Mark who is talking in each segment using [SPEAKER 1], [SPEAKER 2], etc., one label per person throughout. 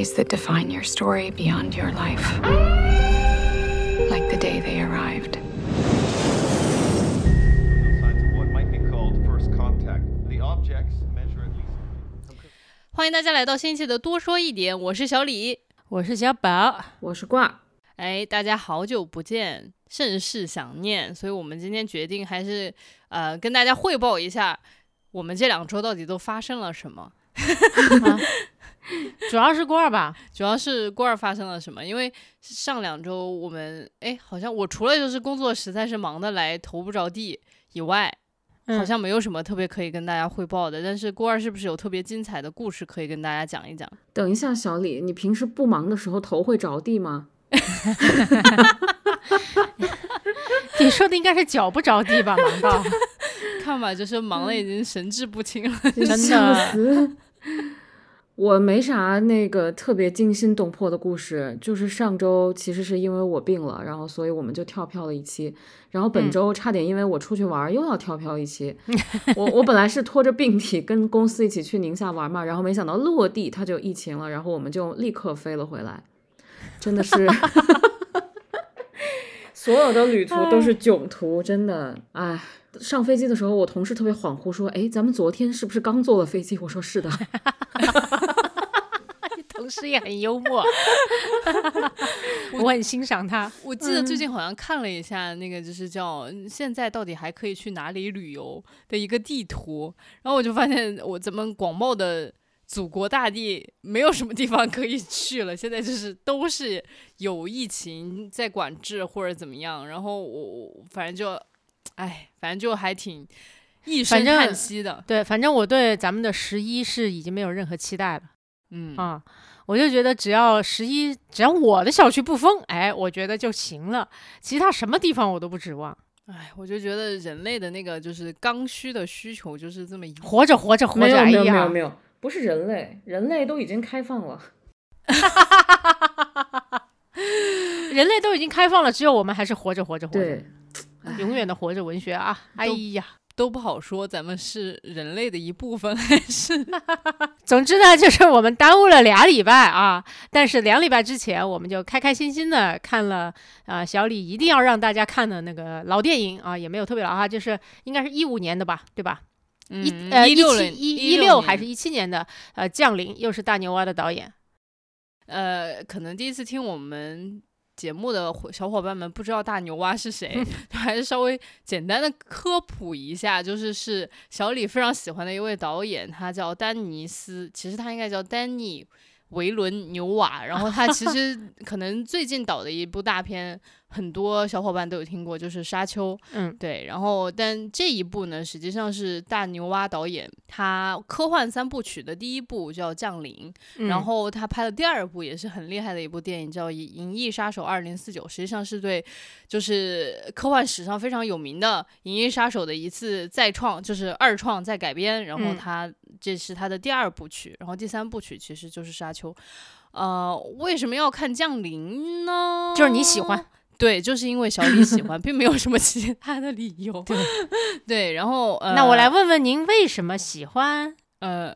[SPEAKER 1] days that define your story beyond your life. Like the day they arrived.
[SPEAKER 2] signs of what might be called first contact. The objects measure at least.
[SPEAKER 3] 欢迎大家来到新一期的多说一点，我是小李。
[SPEAKER 4] 我是小宝，
[SPEAKER 5] 我是挂，
[SPEAKER 3] 哎，大家好久不见，甚是想念，所以我们今天决定还是呃跟大家汇报一下，我们这两周到底都发生了什么。
[SPEAKER 4] 主要是郭二吧，
[SPEAKER 3] 主要是郭二发生了什么？因为上两周我们哎，好像我除了就是工作实在是忙得来头不着地以外，好
[SPEAKER 4] 嗯
[SPEAKER 3] 像没有什么特别可以跟大家汇报的。但是郭二是不是有特别精彩的故事可以跟大家讲一讲？
[SPEAKER 5] 等一下，小李，你平时不忙的时候头会着地吗？
[SPEAKER 4] 你说的应该是脚不着地吧？忙到
[SPEAKER 3] 看吧，就是忙的已经神志不清了。
[SPEAKER 4] 真的
[SPEAKER 5] 笑死！我没啥那个特别惊心动魄的故事，就是上周其实是因为我病了，然后所以我们就跳票了一期，然后本
[SPEAKER 4] 嗯
[SPEAKER 5] 周差点因为我出去玩又要跳票一期。我我本来是拖着病体跟公司一起去宁夏玩嘛，然后没想到落地他就疫情了，然后我们就立刻飞了回来，真的是。所有的旅途都是囧途，真的，哎，上飞机的时候，我同事特别恍惚说：“哎，咱们昨天是不是刚坐了飞机？”我说：“是的。
[SPEAKER 4] 同事也很幽默，我很欣赏他。
[SPEAKER 3] 我记得最近好像看了一下那个，就是叫嗯现在到底还可以去哪里旅游的一个地图，然后我就发现我咱们广袤的祖国大地没有什么地方可以去了，现在就是都是有疫情在管制或者怎么样，然后我我反正就，哎，反正就还挺一声叹息的，
[SPEAKER 4] 对，反正我对咱们的十一是已经没有任何期待了
[SPEAKER 3] 嗯
[SPEAKER 4] 啊！我就觉得只要十一，只要我的小区不封，哎，我觉得就行了。其他什么地方我都不指望。
[SPEAKER 3] 哎，我就觉得人类的那个就是刚需的需求就是这么一
[SPEAKER 4] 活着活着”活着，
[SPEAKER 5] 没有没有
[SPEAKER 4] 哎呀，
[SPEAKER 5] 没有没有，不是人类，人类都已经开放了。
[SPEAKER 4] 人类都已经开放了，只有我们还是活着活着活着
[SPEAKER 5] 对，，
[SPEAKER 4] 永远的活着文学啊！哎呀，
[SPEAKER 3] 都不好说，咱们是人类的一部分还是？
[SPEAKER 4] 总之呢，就是我们耽误了俩礼拜啊，但是两礼拜之前，我们就开开心心的看了啊、小李一定要让大家看的那个老电影啊，也没有特别老哈，就是应该是一五年的吧，对吧？一
[SPEAKER 3] 嗯
[SPEAKER 4] 呃一七
[SPEAKER 3] 一
[SPEAKER 4] 一六还是一七年的呃降临，又是大牛蛙的导演，
[SPEAKER 3] 呃，可能第一次听我们节目的伙小伙伴们不知道大牛蛙是谁，就还是稍微简单的科普一下，就是是小李非常喜欢的一位导演，他叫丹尼斯，其实他应该叫丹尼。维伦纽瓦，然后他其实 可能最近导的一部大片，很多小伙伴都有听过，就是《沙丘》。
[SPEAKER 4] 嗯，
[SPEAKER 3] 对，然后但这一部呢，实际上是大牛蛙导演他科幻三部曲的第一部叫《降临》，然
[SPEAKER 4] 嗯
[SPEAKER 3] 后他拍的第二部也是很厉害的一部电影，叫《银银翼杀手二零四九》，实际上是对就是科幻史上非常有名的《银翼杀手》的一次再创，就是二创再改编。然后
[SPEAKER 4] 嗯
[SPEAKER 3] 他、这是他的第二部曲，然后第三部曲其实就是《沙丘》。呃，为什么要看《降临》呢？
[SPEAKER 4] 就是你喜欢，
[SPEAKER 3] 对，就是因为小李喜欢，并没有什么其他的理由。
[SPEAKER 4] 对
[SPEAKER 3] 对，然后呃，
[SPEAKER 4] 那我来问问您为什么喜欢？
[SPEAKER 3] 呃，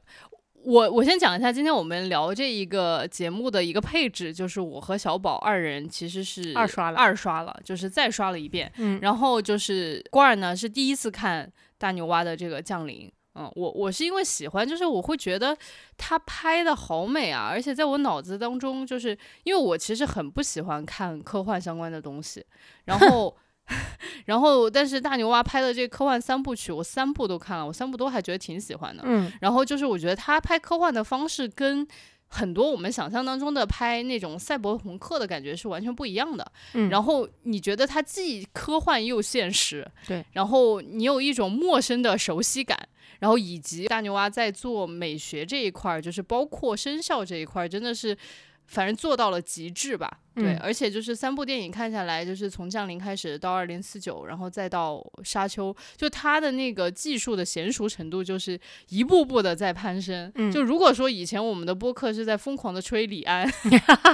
[SPEAKER 3] 我我先讲一下，今天我们聊这一个节目的一个配置，就是我和小宝二人其实是
[SPEAKER 4] 二刷了
[SPEAKER 3] 二刷了，就是再刷了一遍。
[SPEAKER 4] 嗯，
[SPEAKER 3] 然后就是瓜儿呢是第一次看大牛蛙的这个降临。嗯，我我是因为喜欢，就是我会觉得他拍的好美啊，而且在我脑子当中，就是因为我其实很不喜欢看科幻相关的东西，然后 然后但是大牛蛙拍的这科幻三部曲，我三部都看了，我三部都还觉得挺喜欢的。
[SPEAKER 4] 嗯
[SPEAKER 3] 然后就是我觉得他拍科幻的方式跟很多我们想象当中的拍那种赛博朋克的感觉是完全不一样的。
[SPEAKER 4] 嗯，
[SPEAKER 3] 然后你觉得它既科幻又现实，
[SPEAKER 4] 对，
[SPEAKER 3] 然后你有一种陌生的熟悉感。然后以及大牛蛙在做美学这一块儿，就是包括声效这一块儿，真的是反正做到了极致吧。对，
[SPEAKER 4] 嗯
[SPEAKER 3] 而且就是三部电影看下来，就是从降临开始到二零四九，然后再到沙丘，就它的那个技术的娴熟程度，就是一步步的在攀升。
[SPEAKER 4] 嗯
[SPEAKER 3] 就如果说以前我们的播客是在疯狂的吹李安，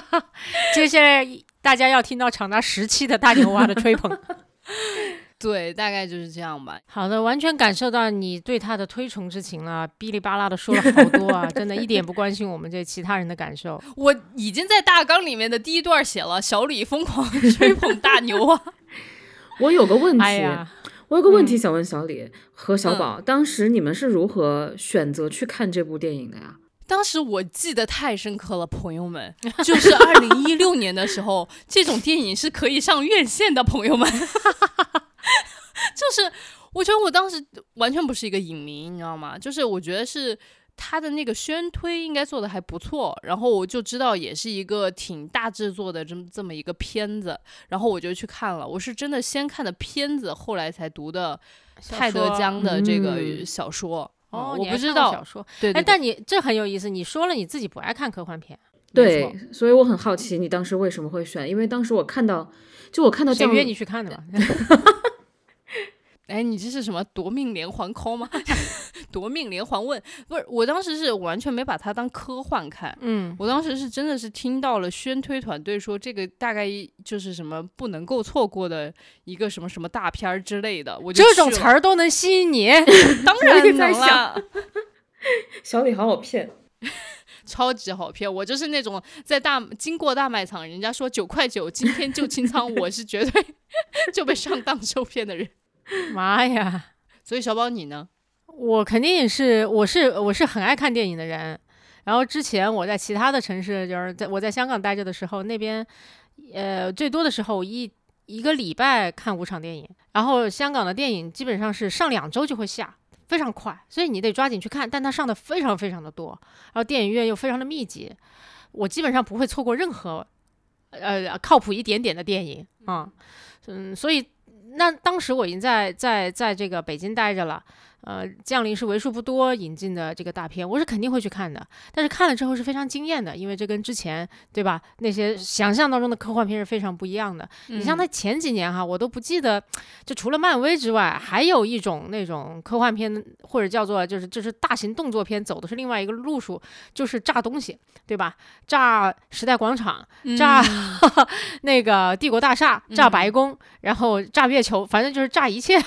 [SPEAKER 4] 接下来大家要听到长达十期的大牛蛙的吹捧。
[SPEAKER 3] 对，大概就是这样吧。
[SPEAKER 4] 好的，完全感受到你对他的推崇之情了，哔哩吧啦的说了好多啊，真的一点不关心我们这其他人的感受。
[SPEAKER 3] 我已经在大纲里面的第一段写了小李疯狂 吹捧大牛啊。
[SPEAKER 5] 我有个问题，
[SPEAKER 4] 哎，
[SPEAKER 5] 我有个问
[SPEAKER 3] 嗯
[SPEAKER 5] 题想问小李和小宝，当时你们是如何选择去看这部电影的呀？
[SPEAKER 3] 当时我记得太深刻了，朋友们，就是二零一六年的时候，这种电影是可以上院线的，朋友们。就是我觉得我当时完全不是一个影迷，你知道吗？就是我觉得是他的那个宣推应该做的还不错，然后我就知道也是一个挺大制作的这么这么一个片子，然后我就去看了。我是真的先看的片子，后来才读的泰德江的这个
[SPEAKER 5] 嗯
[SPEAKER 3] 小说。
[SPEAKER 4] 哦，
[SPEAKER 3] 我不知道
[SPEAKER 4] 小，说，哎，
[SPEAKER 3] 对对对
[SPEAKER 4] 但你这很有意思，你说了你自己不爱看科幻片，
[SPEAKER 5] 对，所以我很好奇你当时为什么会选，因为当时我看到，就我看到这样
[SPEAKER 4] 谁约你去看的嘛？
[SPEAKER 3] 哎，你这是什么夺命连环 call 吗？夺命连环问，不是，我当时是完全没把它当科幻看。
[SPEAKER 4] 嗯，
[SPEAKER 3] 我当时是真的是听到了宣推团队说这个大概就是什么不能够错过的一个什么什么大片儿之类的，我就
[SPEAKER 4] 这种词儿都能吸引你，
[SPEAKER 3] 当然
[SPEAKER 5] 在
[SPEAKER 3] 能了，
[SPEAKER 5] 小李好好骗，
[SPEAKER 3] 超级好骗。我就是那种在大经过大卖场，人家说九块九，今天就清仓，我是绝对就被上当受骗的人。
[SPEAKER 4] 妈呀！
[SPEAKER 3] 所以小宝你呢？
[SPEAKER 4] 我肯定是，我是我是很爱看电影的人。然后之前我在其他的城市，就是在我在香港待着的时候，那边呃最多的时候一一个礼拜看五场电影。然后香港的电影基本上是上两周就会下，非常快，所以你得抓紧去看。但它上的非常非常的多，然后电影院又非常的密集，我基本上不会错过任何呃靠谱一点点的电影啊，嗯，所以那当时我已经在在在这个北京待着了。呃，降临是为数不多引进的这个大片，我是肯定会去看的。但是看了之后是非常惊艳的，因为这跟之前对吧那些想象当中的科幻片是非常不一样的。你像
[SPEAKER 3] 嗯
[SPEAKER 4] 它前几年哈，我都不记得，就除了漫威之外，还有一种那种科幻片或者叫做就是就是大型动作片，走的是另外一个路数，就是炸东西，对吧？炸时代广场，炸、
[SPEAKER 3] 嗯
[SPEAKER 4] 那个帝国大厦，炸
[SPEAKER 3] 嗯
[SPEAKER 4] 白宫，然后炸月球，反正就是炸一切。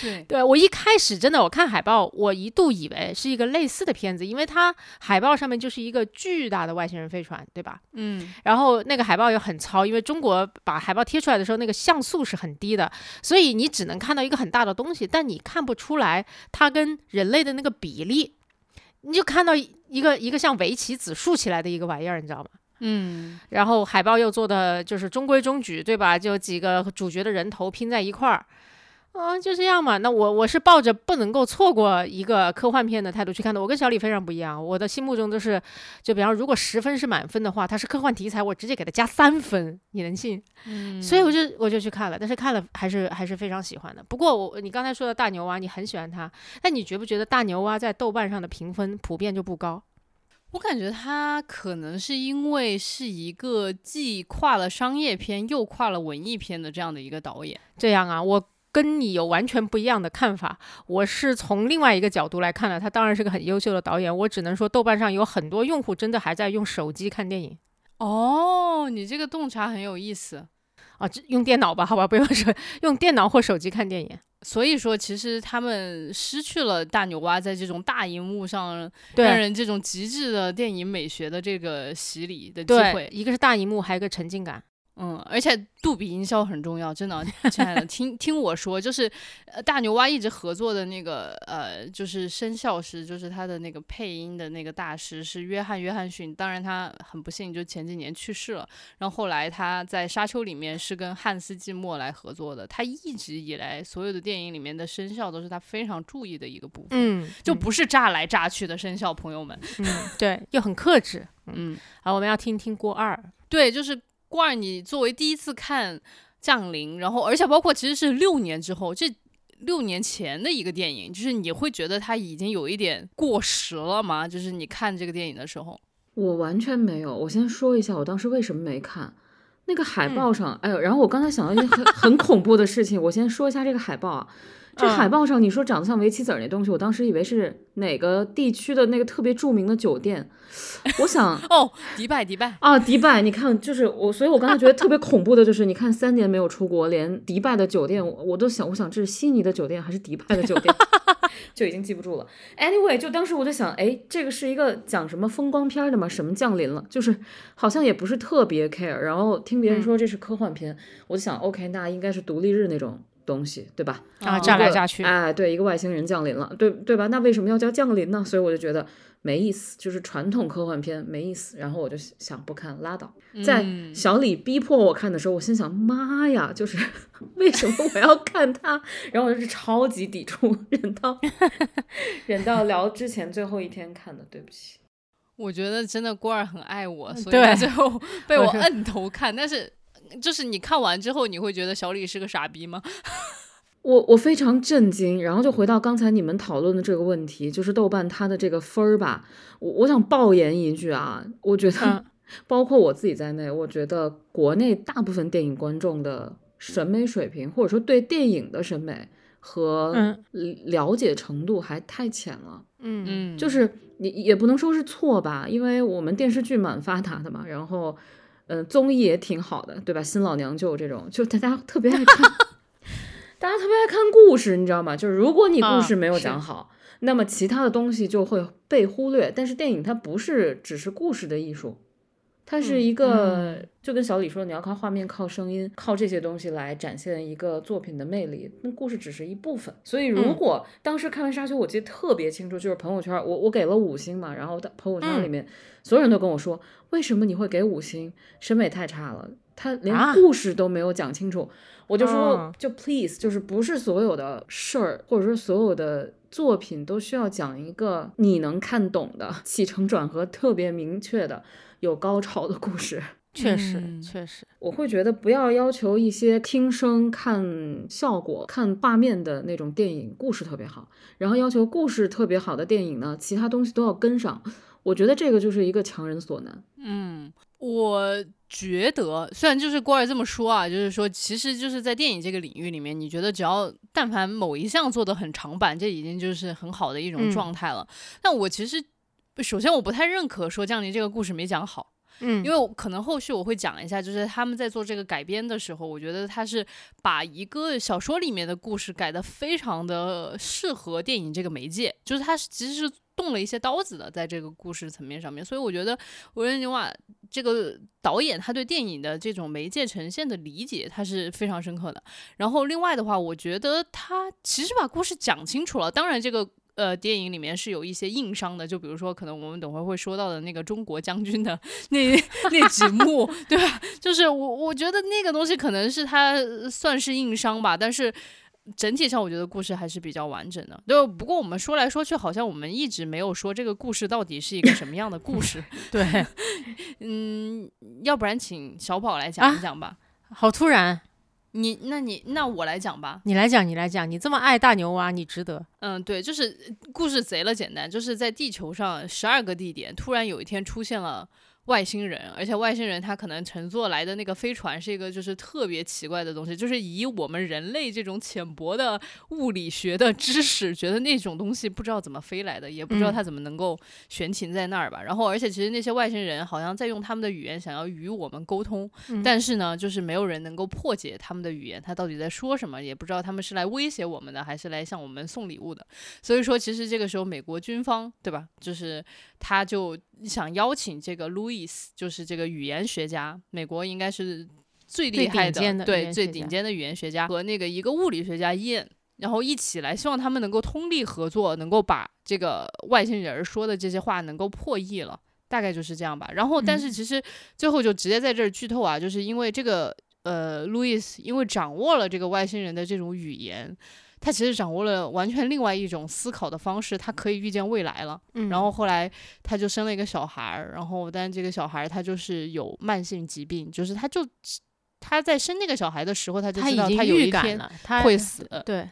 [SPEAKER 3] 对，
[SPEAKER 4] 对我一开始真的，我看海报，我一度以为是一个类似的片子，因为它海报上面就是一个巨大的外星人飞船，对吧？
[SPEAKER 3] 嗯
[SPEAKER 4] 然后那个海报又很糙，因为中国把海报贴出来的时候，那个像素是很低的，所以你只能看到一个很大的东西，但你看不出来它跟人类的那个比例，你就看到一个一个像围棋子竖起来的一个玩意儿，你知道吗？
[SPEAKER 3] 嗯
[SPEAKER 4] 然后海报又做的就是中规中矩，对吧？就几个主角的人头拼在一块儿，啊，就这样嘛。那我我是抱着不能够错过一个科幻片的态度去看的。我跟小李非常不一样，我的心目中都是，就比方如果十分是满分的话，它是科幻题材，我直接给它加三分，你能信？
[SPEAKER 3] 嗯，
[SPEAKER 4] 所以我就我就去看了，但是看了还是还是非常喜欢的。不过我你刚才说的大牛蛙，你很喜欢它，那你觉不觉得大牛蛙在豆瓣上的评分普遍就不高？
[SPEAKER 3] 我感觉他可能是因为是一个既跨了商业片又跨了文艺片的这样的一个导演。
[SPEAKER 4] 这样啊，我跟你有完全不一样的看法。我是从另外一个角度来看的，他当然是个很优秀的导演。我只能说，豆瓣上有很多用户真的还在用手机看电影
[SPEAKER 3] 哦，你这个洞察很有意思。
[SPEAKER 4] 啊，这用电脑吧，好吧，不用说用电脑或手机看电影。
[SPEAKER 3] 所以说，其实他们失去了大牛蛙在这种大荧幕上让
[SPEAKER 4] 对
[SPEAKER 3] 人这种极致的电影美学的这个洗礼的机
[SPEAKER 4] 对，
[SPEAKER 3] 会。
[SPEAKER 4] 一个是大荧幕，还有一个沉浸感。
[SPEAKER 3] 嗯，而且杜比音效很重要，真的啊，亲爱的，听听我说，就是呃大牛蛙一直合作的那个呃，就是声效师，就是他的那个配音的那个大师是约翰约翰逊，当然他很不幸就前几年去世了，然后后来他在沙丘里面是跟汉斯季默来合作的，他一直以来所有的电影里面的声效都是他非常注意的一个部分，
[SPEAKER 4] 嗯，
[SPEAKER 3] 就不是炸来炸去的声效，朋友们，
[SPEAKER 4] 嗯，对，又很克制。
[SPEAKER 3] 嗯。
[SPEAKER 4] 好，我们要听听郭二。
[SPEAKER 3] 对，就是郭二，你作为第一次看《降临》，然后而且包括其实是六年之后，这六年前的一个电影，就是你会觉得它已经有一点过时了吗？就是你看这个电影的时候，
[SPEAKER 5] 我完全没有。我先说一下，我当时为什么没看那个海
[SPEAKER 4] 嗯
[SPEAKER 5] 报上，哎呦，然后我刚才想到一件很很恐怖的事情，我先说一下这个海报啊，这
[SPEAKER 4] 嗯
[SPEAKER 5] 海报上你说长得像围棋子儿那东西，我当时以为是哪个地区的那个特别著名的酒店。我想
[SPEAKER 3] 哦，迪拜，迪拜，
[SPEAKER 5] 啊，迪拜，你看，就是我，所以我刚才觉得特别恐怖的，就是你看三年没有出国，连迪拜的酒店我我都想，我想这是悉尼的酒店还是迪拜的酒店，就已经记不住了。Anyway，就当时我就想，哎，这个是一个讲什么风光片儿的吗？什么降临了？就是好像也不是特别 care。然后听别人说这是科幻片，我就想，OK，那应该是独立日那种东西，对吧？
[SPEAKER 4] 啊，炸来炸去，
[SPEAKER 5] 哎，对，一个外星人降临了，对对吧？那为什么要叫降临呢？所以我就觉得没意思，就是传统科幻片没意思。然后我就想不看，拉倒。在
[SPEAKER 3] 嗯
[SPEAKER 5] 小李逼迫我看的时候，我心想：妈呀，就是 为什么我要看它？然后我就是超级抵触，忍到 忍到聊之前最后一天看的，对不起。
[SPEAKER 3] 我觉得真的郭儿很爱我，所以最后 被
[SPEAKER 4] 我
[SPEAKER 3] 摁头看。但是，就是你看完之后，你会觉得小李是个傻逼吗？
[SPEAKER 5] 我我非常震惊，然后就回到刚才你们讨论的这个问题，就是豆瓣它的这个分儿吧，我我想爆言一句啊，我觉得、
[SPEAKER 4] 嗯。
[SPEAKER 5] 包括我自己在内，我觉得国内大部分电影观众的审美水平，或者说对电影的审美和
[SPEAKER 4] 嗯。
[SPEAKER 5] 了解程度还太浅了。
[SPEAKER 4] 嗯。
[SPEAKER 3] 嗯，
[SPEAKER 5] 就是你也不能说是错吧，因为我们电视剧蛮发达的嘛，然后，嗯、综艺也挺好的，对吧？新老娘舅这种，就大家特别爱看，大家特别爱看故事，你知道吗？就是如果你故
[SPEAKER 4] 啊
[SPEAKER 5] 事没有讲好，那么其他的东西就会被忽略。但是电影它不是只是故事的艺术。它是一个，就跟小李说，你要靠画面、靠声音、靠这些东西来展现一个作品的魅力。那故事只是一部分，所以如
[SPEAKER 4] 嗯
[SPEAKER 5] 果当时看完《沙丘》，我记得特别清楚，就是朋友圈，我我给了五星嘛，然后在朋友圈里面、所有人都跟我说，为什么你会给五星？审美太差了，他连
[SPEAKER 4] 啊
[SPEAKER 5] 故事都没有讲清楚。我就说
[SPEAKER 4] 哦，
[SPEAKER 5] 就 please，就是不是所有的事儿，或者说所有的作品都需要讲一个你能看懂的 起承转合特别明确的。有高潮的故事，
[SPEAKER 4] 确实
[SPEAKER 3] 嗯
[SPEAKER 4] 确实，
[SPEAKER 5] 我会觉得不要要求一些听声、看效果、看画面的那种电影故事特别好，然后要求故事特别好的电影呢，其他东西都要跟上。我觉得这个就是一个强人所难。
[SPEAKER 3] 嗯，我觉得虽然就是郭儿这么说啊，就是说，其实就是在电影这个领域里面，你觉得只要但凡某一项做的很长板，这已经就是很好的一种
[SPEAKER 4] 嗯
[SPEAKER 3] 状态了。但我其实首先我不太认可说降临这个故事没讲好。
[SPEAKER 4] 嗯，
[SPEAKER 3] 因为我可能后续我会讲一下，就是他们在做这个改编的时候，我觉得他是把一个小说里面的故事改得非常的适合电影这个媒介，就是他其实是动了一些刀子的，在这个故事层面上面，所以我觉得维伦纽瓦这个导演他对电影的这种媒介呈现的理解，他是非常深刻的。然后另外的话，我觉得他其实把故事讲清楚了，当然这个。呃，电影里面是有一些硬伤的，就比如说，可能我们等会会说到的那个中国将军的那那几幕，对吧？就是我我觉得那个东西可能是它算是硬伤吧，但是整体上我觉得故事还是比较完整的。对，不过我们说来说去，好像我们一直没有说这个故事到底是一个什么样的故事。
[SPEAKER 4] 对，
[SPEAKER 3] 嗯，要不然请小宝来讲一讲吧。
[SPEAKER 4] 好突然，
[SPEAKER 3] 你，那你，那我来讲吧。
[SPEAKER 4] 你来讲，你来讲，你这么爱大牛蛙，你值得。
[SPEAKER 3] 嗯，对，就是呃故事贼了简单，就是在地球上十二个地点，突然有一天出现了外星人，而且外星人他可能乘坐来的那个飞船是一个就是特别奇怪的东西，就是以我们人类这种浅薄的物理学的知识，觉得那种东西不知道怎么飞来的，也不知道
[SPEAKER 4] 嗯
[SPEAKER 3] 它怎么能够悬停在那儿吧。然后，而且其实那些外星人好像在用他们的语言想要与我们沟通，
[SPEAKER 4] 嗯
[SPEAKER 3] 但是呢，就是没有人能够破解他们的语言，他到底在说什么，也不知道他们是来威胁我们的，还是来向我们送礼物的。所以说，其实这个时候美国军方，对吧？就是他就想邀请这个路易斯，就是这个语言学家，美国应该是最
[SPEAKER 4] 最
[SPEAKER 3] 厉害
[SPEAKER 4] 的
[SPEAKER 3] 对最顶尖的语言学家和那个一个物理学家伊恩。然后一起来，希望他们能够通力合作，能够把这个外星人说的这些话能够破译了，大概就是这样吧。然后，但是其实最后就直接在这儿剧透啊，就是因为这个呃，路易斯因为掌握了这个外星人的这种语言，他其实掌握了完全另外一种思考的方式，他可以预见未来了。
[SPEAKER 4] 嗯
[SPEAKER 3] 然后后来他就生了一个小孩儿，然后但这个小孩儿他就是有慢性疾病，就是他就他在生那个小孩的时候，他就知道
[SPEAKER 4] 他
[SPEAKER 3] 有一天会死。
[SPEAKER 4] 对，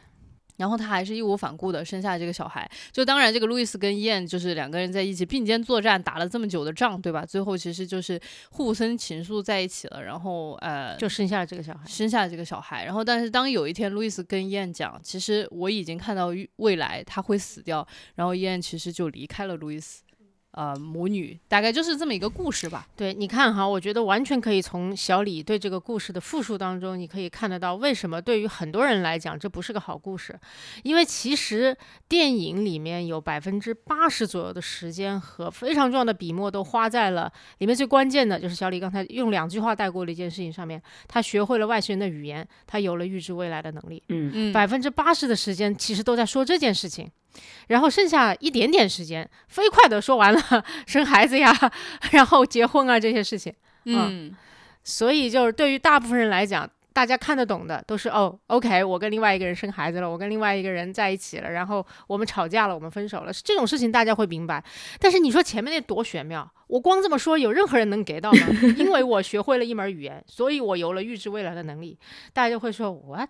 [SPEAKER 3] 然后他还是义无反顾的生下这个小孩，就当然这个路易斯跟燕就是两个人在一起并肩作战，打了这么久的仗，对吧？最后其实就是互生情愫在一起了，然后呃
[SPEAKER 4] 就生下了这个小孩。
[SPEAKER 3] 生下了这个小孩。然后但是当有一天路易斯跟燕讲，其实我已经看到未来他会死掉，然后燕其实就离开了路易斯。呃，母女大概就是这么一个故事吧。
[SPEAKER 4] 对，你看哈，我觉得完全可以从小李对这个故事的复述当中，你可以看得到为什么对于很多人来讲这不是个好故事，因为其实电影里面有百分之八十左右的时间和非常重要的笔墨都花在了里面最关键的就是小李刚才用两句话带过的一件事情上面，他学会了外星人的语言，他有了预知未来的能力，
[SPEAKER 5] 嗯
[SPEAKER 3] 嗯，
[SPEAKER 4] 百分之八十的时间其实都在说这件事情。然后剩下一点点时间，飞快的说完了生孩子呀，然后结婚啊这些事情。
[SPEAKER 3] 嗯
[SPEAKER 4] 所以就是对于大部分人来讲，大家看得懂的都是哦，OK，我跟另外一个人生孩子了，我跟另外一个人在一起了，然后我们吵架了，我们分手了，这种事情大家会明白。但是你说前面那多玄妙，我光这么说，有任何人能给到吗？因为我学会了一门语言，所以我有了预知未来的能力，大家就会说 what，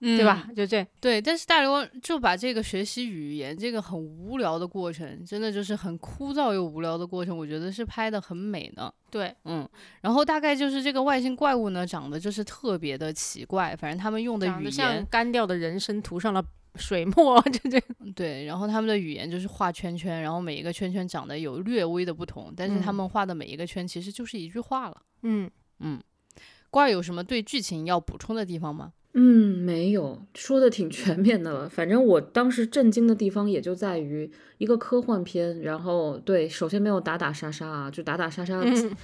[SPEAKER 3] 嗯，
[SPEAKER 4] 对吧？就这，
[SPEAKER 3] 对，但是大流氓就把这个学习语言这个很无聊的过程，真的就是很枯燥又无聊的过程，我觉得是拍的很美的。
[SPEAKER 4] 对，
[SPEAKER 3] 嗯，然后大概就是这个外星怪物呢，长得就是特别的奇怪，反正他们用的语
[SPEAKER 4] 长得像
[SPEAKER 3] 言，
[SPEAKER 4] 干掉的人参涂上了水墨，这这，
[SPEAKER 3] 对，然后他们的语言就是画圈圈，然后每一个圈圈长得有略微的不同，但是他
[SPEAKER 4] 嗯
[SPEAKER 3] 们画的每一个圈其实就是一句话了。
[SPEAKER 4] 嗯，
[SPEAKER 3] 嗯，瓜儿有什么对剧情要补充的地方吗？
[SPEAKER 5] 嗯，没有，说的挺全面的了。反正我当时震惊的地方也就在于一个科幻片，然后对，首先没有打打杀杀啊，就打打杀杀，
[SPEAKER 4] 嗯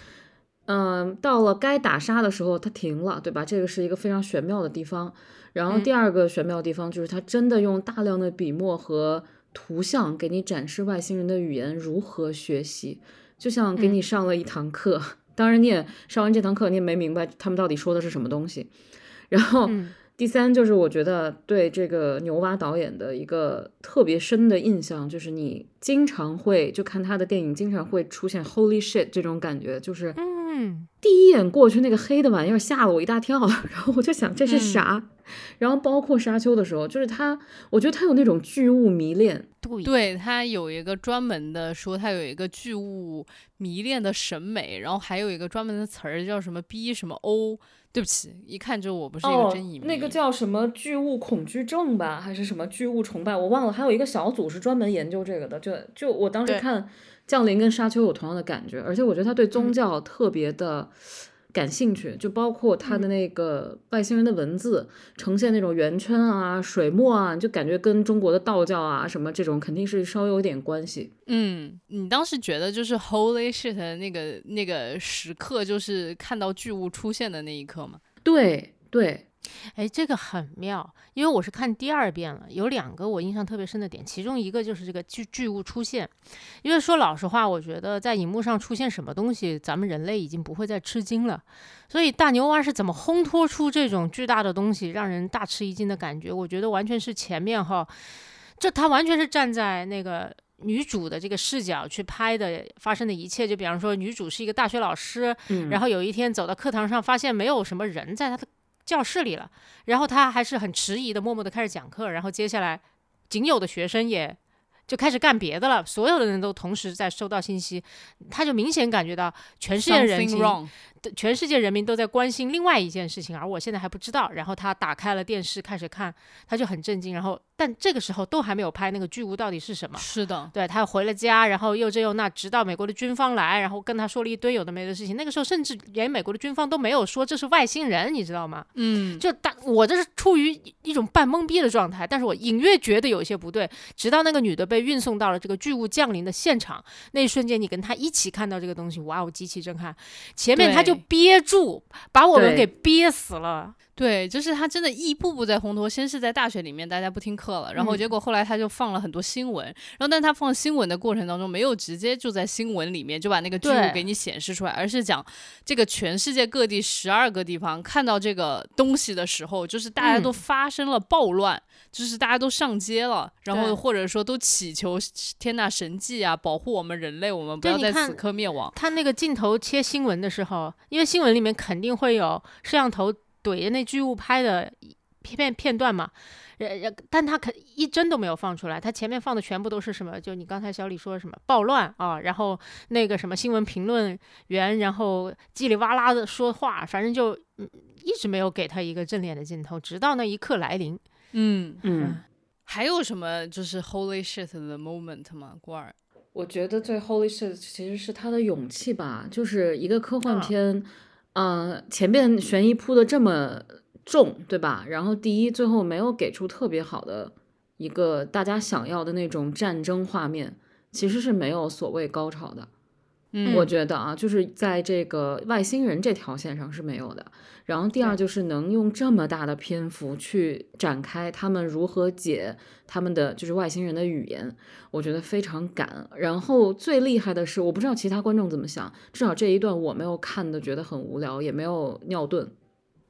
[SPEAKER 5] 嗯，到了该打杀的时候，它停了，对吧？这个是一个非常玄妙的地方。然后
[SPEAKER 4] 嗯
[SPEAKER 5] 第二个玄妙的地方就是，它真的用大量的笔墨和图像给你展示外星人的语言如何学习，就像给你上了一堂课。当然，你也上完这堂课，你也没明白他们到底说的是什么东西。然后，
[SPEAKER 4] 嗯
[SPEAKER 5] 第三就是我觉得对这个牛蛙导演的一个特别深的印象，就是你经常会就看他的电影，经常会出现 “Holy shit” 这种感觉，就是
[SPEAKER 4] 嗯，
[SPEAKER 5] 第一眼过去那个黑的玩意儿吓了我一大跳，然后我就想这是
[SPEAKER 3] 嗯
[SPEAKER 5] 啥？然后包括沙丘的时候，就是他，我觉得他有那种巨物迷恋，
[SPEAKER 4] 对，
[SPEAKER 3] 对他有一个专门的说，他有一个巨物迷恋的审美，然后还有一个专门的词儿叫什么 B 什么 O。对不起，一看就我不是一个真影迷。
[SPEAKER 5] 哦那个叫什么巨物恐惧症吧，还是什么巨物崇拜，我忘了。还有一个小组是专门研究这个的，就就我当时看《降临》跟《沙丘》有同样的感觉，而且我觉得他对宗教特别的感兴趣，就包括他的那个外星人的文字呈现那种圆圈啊、水墨啊，就感觉跟中国的道教啊什么这种肯定是稍微有点关系。
[SPEAKER 3] 嗯，你当时觉得就是 Holy shit 的那个那个时刻，就是看到巨物出现的那一刻吗？
[SPEAKER 5] 对对，
[SPEAKER 4] 哎，这个很妙，因为我是看第二遍了，有两个我印象特别深的点，其中一个就是这个巨巨物出现。因为说老实话，我觉得在荧幕上出现什么东西，咱们人类已经不会再吃惊了。所以大牛蛙是怎么烘托出这种巨大的东西，让人大吃一惊的感觉？我觉得完全是前面哈，这他完全是站在那个。女主的这个视角去拍的发生的一切，就比方说女主是一个大学老师，
[SPEAKER 5] 嗯，
[SPEAKER 4] 然后有一天走到课堂上，发现没有什么人在她的教室里了，然后他还是很迟疑的，默默的开始讲课，然后接下来仅有的学生也就开始干别的了，所有的人都同时在收到信息，他就明显感觉到全世界人全世界人民都在关心另外一件事情，而我现在还不知道。然后他打开了电视开始看，他就很震惊。然后，但这个时候都还没有拍那个巨物到底是什么。
[SPEAKER 3] 是的，
[SPEAKER 4] 对他回了家，然后又这又那，直到美国的军方来，然后跟他说了一堆有的没的事情。那个时候甚至连美国的军方都没有说这是外星人，你知道吗？
[SPEAKER 3] 嗯，
[SPEAKER 4] 就大我这是处于一一种半懵逼的状态，但是我隐约觉得有一些不对。直到那个女的被运送到了这个巨物降临的现场，那一瞬间你跟她一起看到这个东西，哇哦，极其震撼。前面他就
[SPEAKER 3] 对
[SPEAKER 4] 憋住，把我们给憋死了。
[SPEAKER 3] 对，就是他真的一步步在烘托。先是在大学里面大家不听课了，然后
[SPEAKER 4] 嗯
[SPEAKER 3] 结果后来他就放了很多新闻，然后但他放新闻的过程当中没有直接就在新闻里面就把那个巨物给你显示出来，而是讲这个全世界各地十二个地方看到这个东西的时候，就是大家都
[SPEAKER 4] 嗯
[SPEAKER 3] 发生了暴乱，就是大家都上街了，然后或者说都祈求天呐神迹啊，保护我们人类，我们不要在此刻灭亡。
[SPEAKER 4] 他那个镜头切新闻的时候，因为新闻里面肯定会有摄像头怼着那巨物拍的片片片段嘛，呃呃但他可一帧都没有放出来，他前面放的全部都是什么？就你刚才小李说的什么暴乱啊，然后那个什么新闻评论员，然后叽里哇啦的说话，反正就嗯一直没有给他一个正脸的镜头，直到那一刻来临。
[SPEAKER 3] 嗯，
[SPEAKER 5] 嗯，
[SPEAKER 3] 还有什么就是 holy shit 的 moment 吗？郭儿，
[SPEAKER 5] 我觉得最 holy shit 其实是他的勇气吧，就是一个科幻
[SPEAKER 4] 啊
[SPEAKER 5] 片，呃，前面悬疑铺的这么重，对吧？然后第一最后没有给出特别好的一个大家想要的那种战争画面，其实是没有所谓高潮的。
[SPEAKER 3] 嗯
[SPEAKER 5] 我觉得啊，就是在这个外星人这条线上是没有的。然后第二就是能用这么大的篇幅去展开他们如何解他们的就是外星人的语言，我觉得非常赶。然后最厉害的是，我不知道其他观众怎么想，至少这一段我没有看的觉得很无聊，也没有尿遁。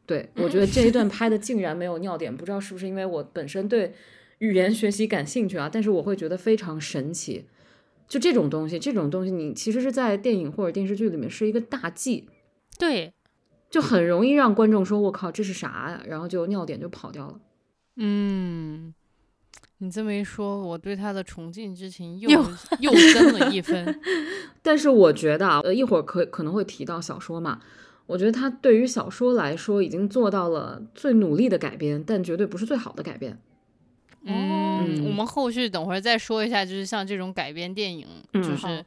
[SPEAKER 5] 对我觉得这一段拍的竟然没有尿点，不知道是不是因为我本身对语言学习感兴趣啊，但是我会觉得非常神奇。就这种东西，这种东西你其实是在电影或者电视剧里面是一个大忌，
[SPEAKER 4] 对，
[SPEAKER 5] 就很容易让观众说“我靠，这是啥呀”，然后就尿点就跑掉了。
[SPEAKER 3] 嗯，你这么一说，我对他的崇敬之情又
[SPEAKER 4] 又
[SPEAKER 3] 又增了一分。
[SPEAKER 5] 但是我觉得啊，呃，一会儿可可能会提到小说嘛，我觉得他对于小说来说已经做到了最努力的改编，但绝对不是最好的改编。
[SPEAKER 3] 嗯，我
[SPEAKER 5] 嗯
[SPEAKER 3] 们后续等会儿再说一下，就是像这种改编电影，就
[SPEAKER 5] 嗯
[SPEAKER 3] 是。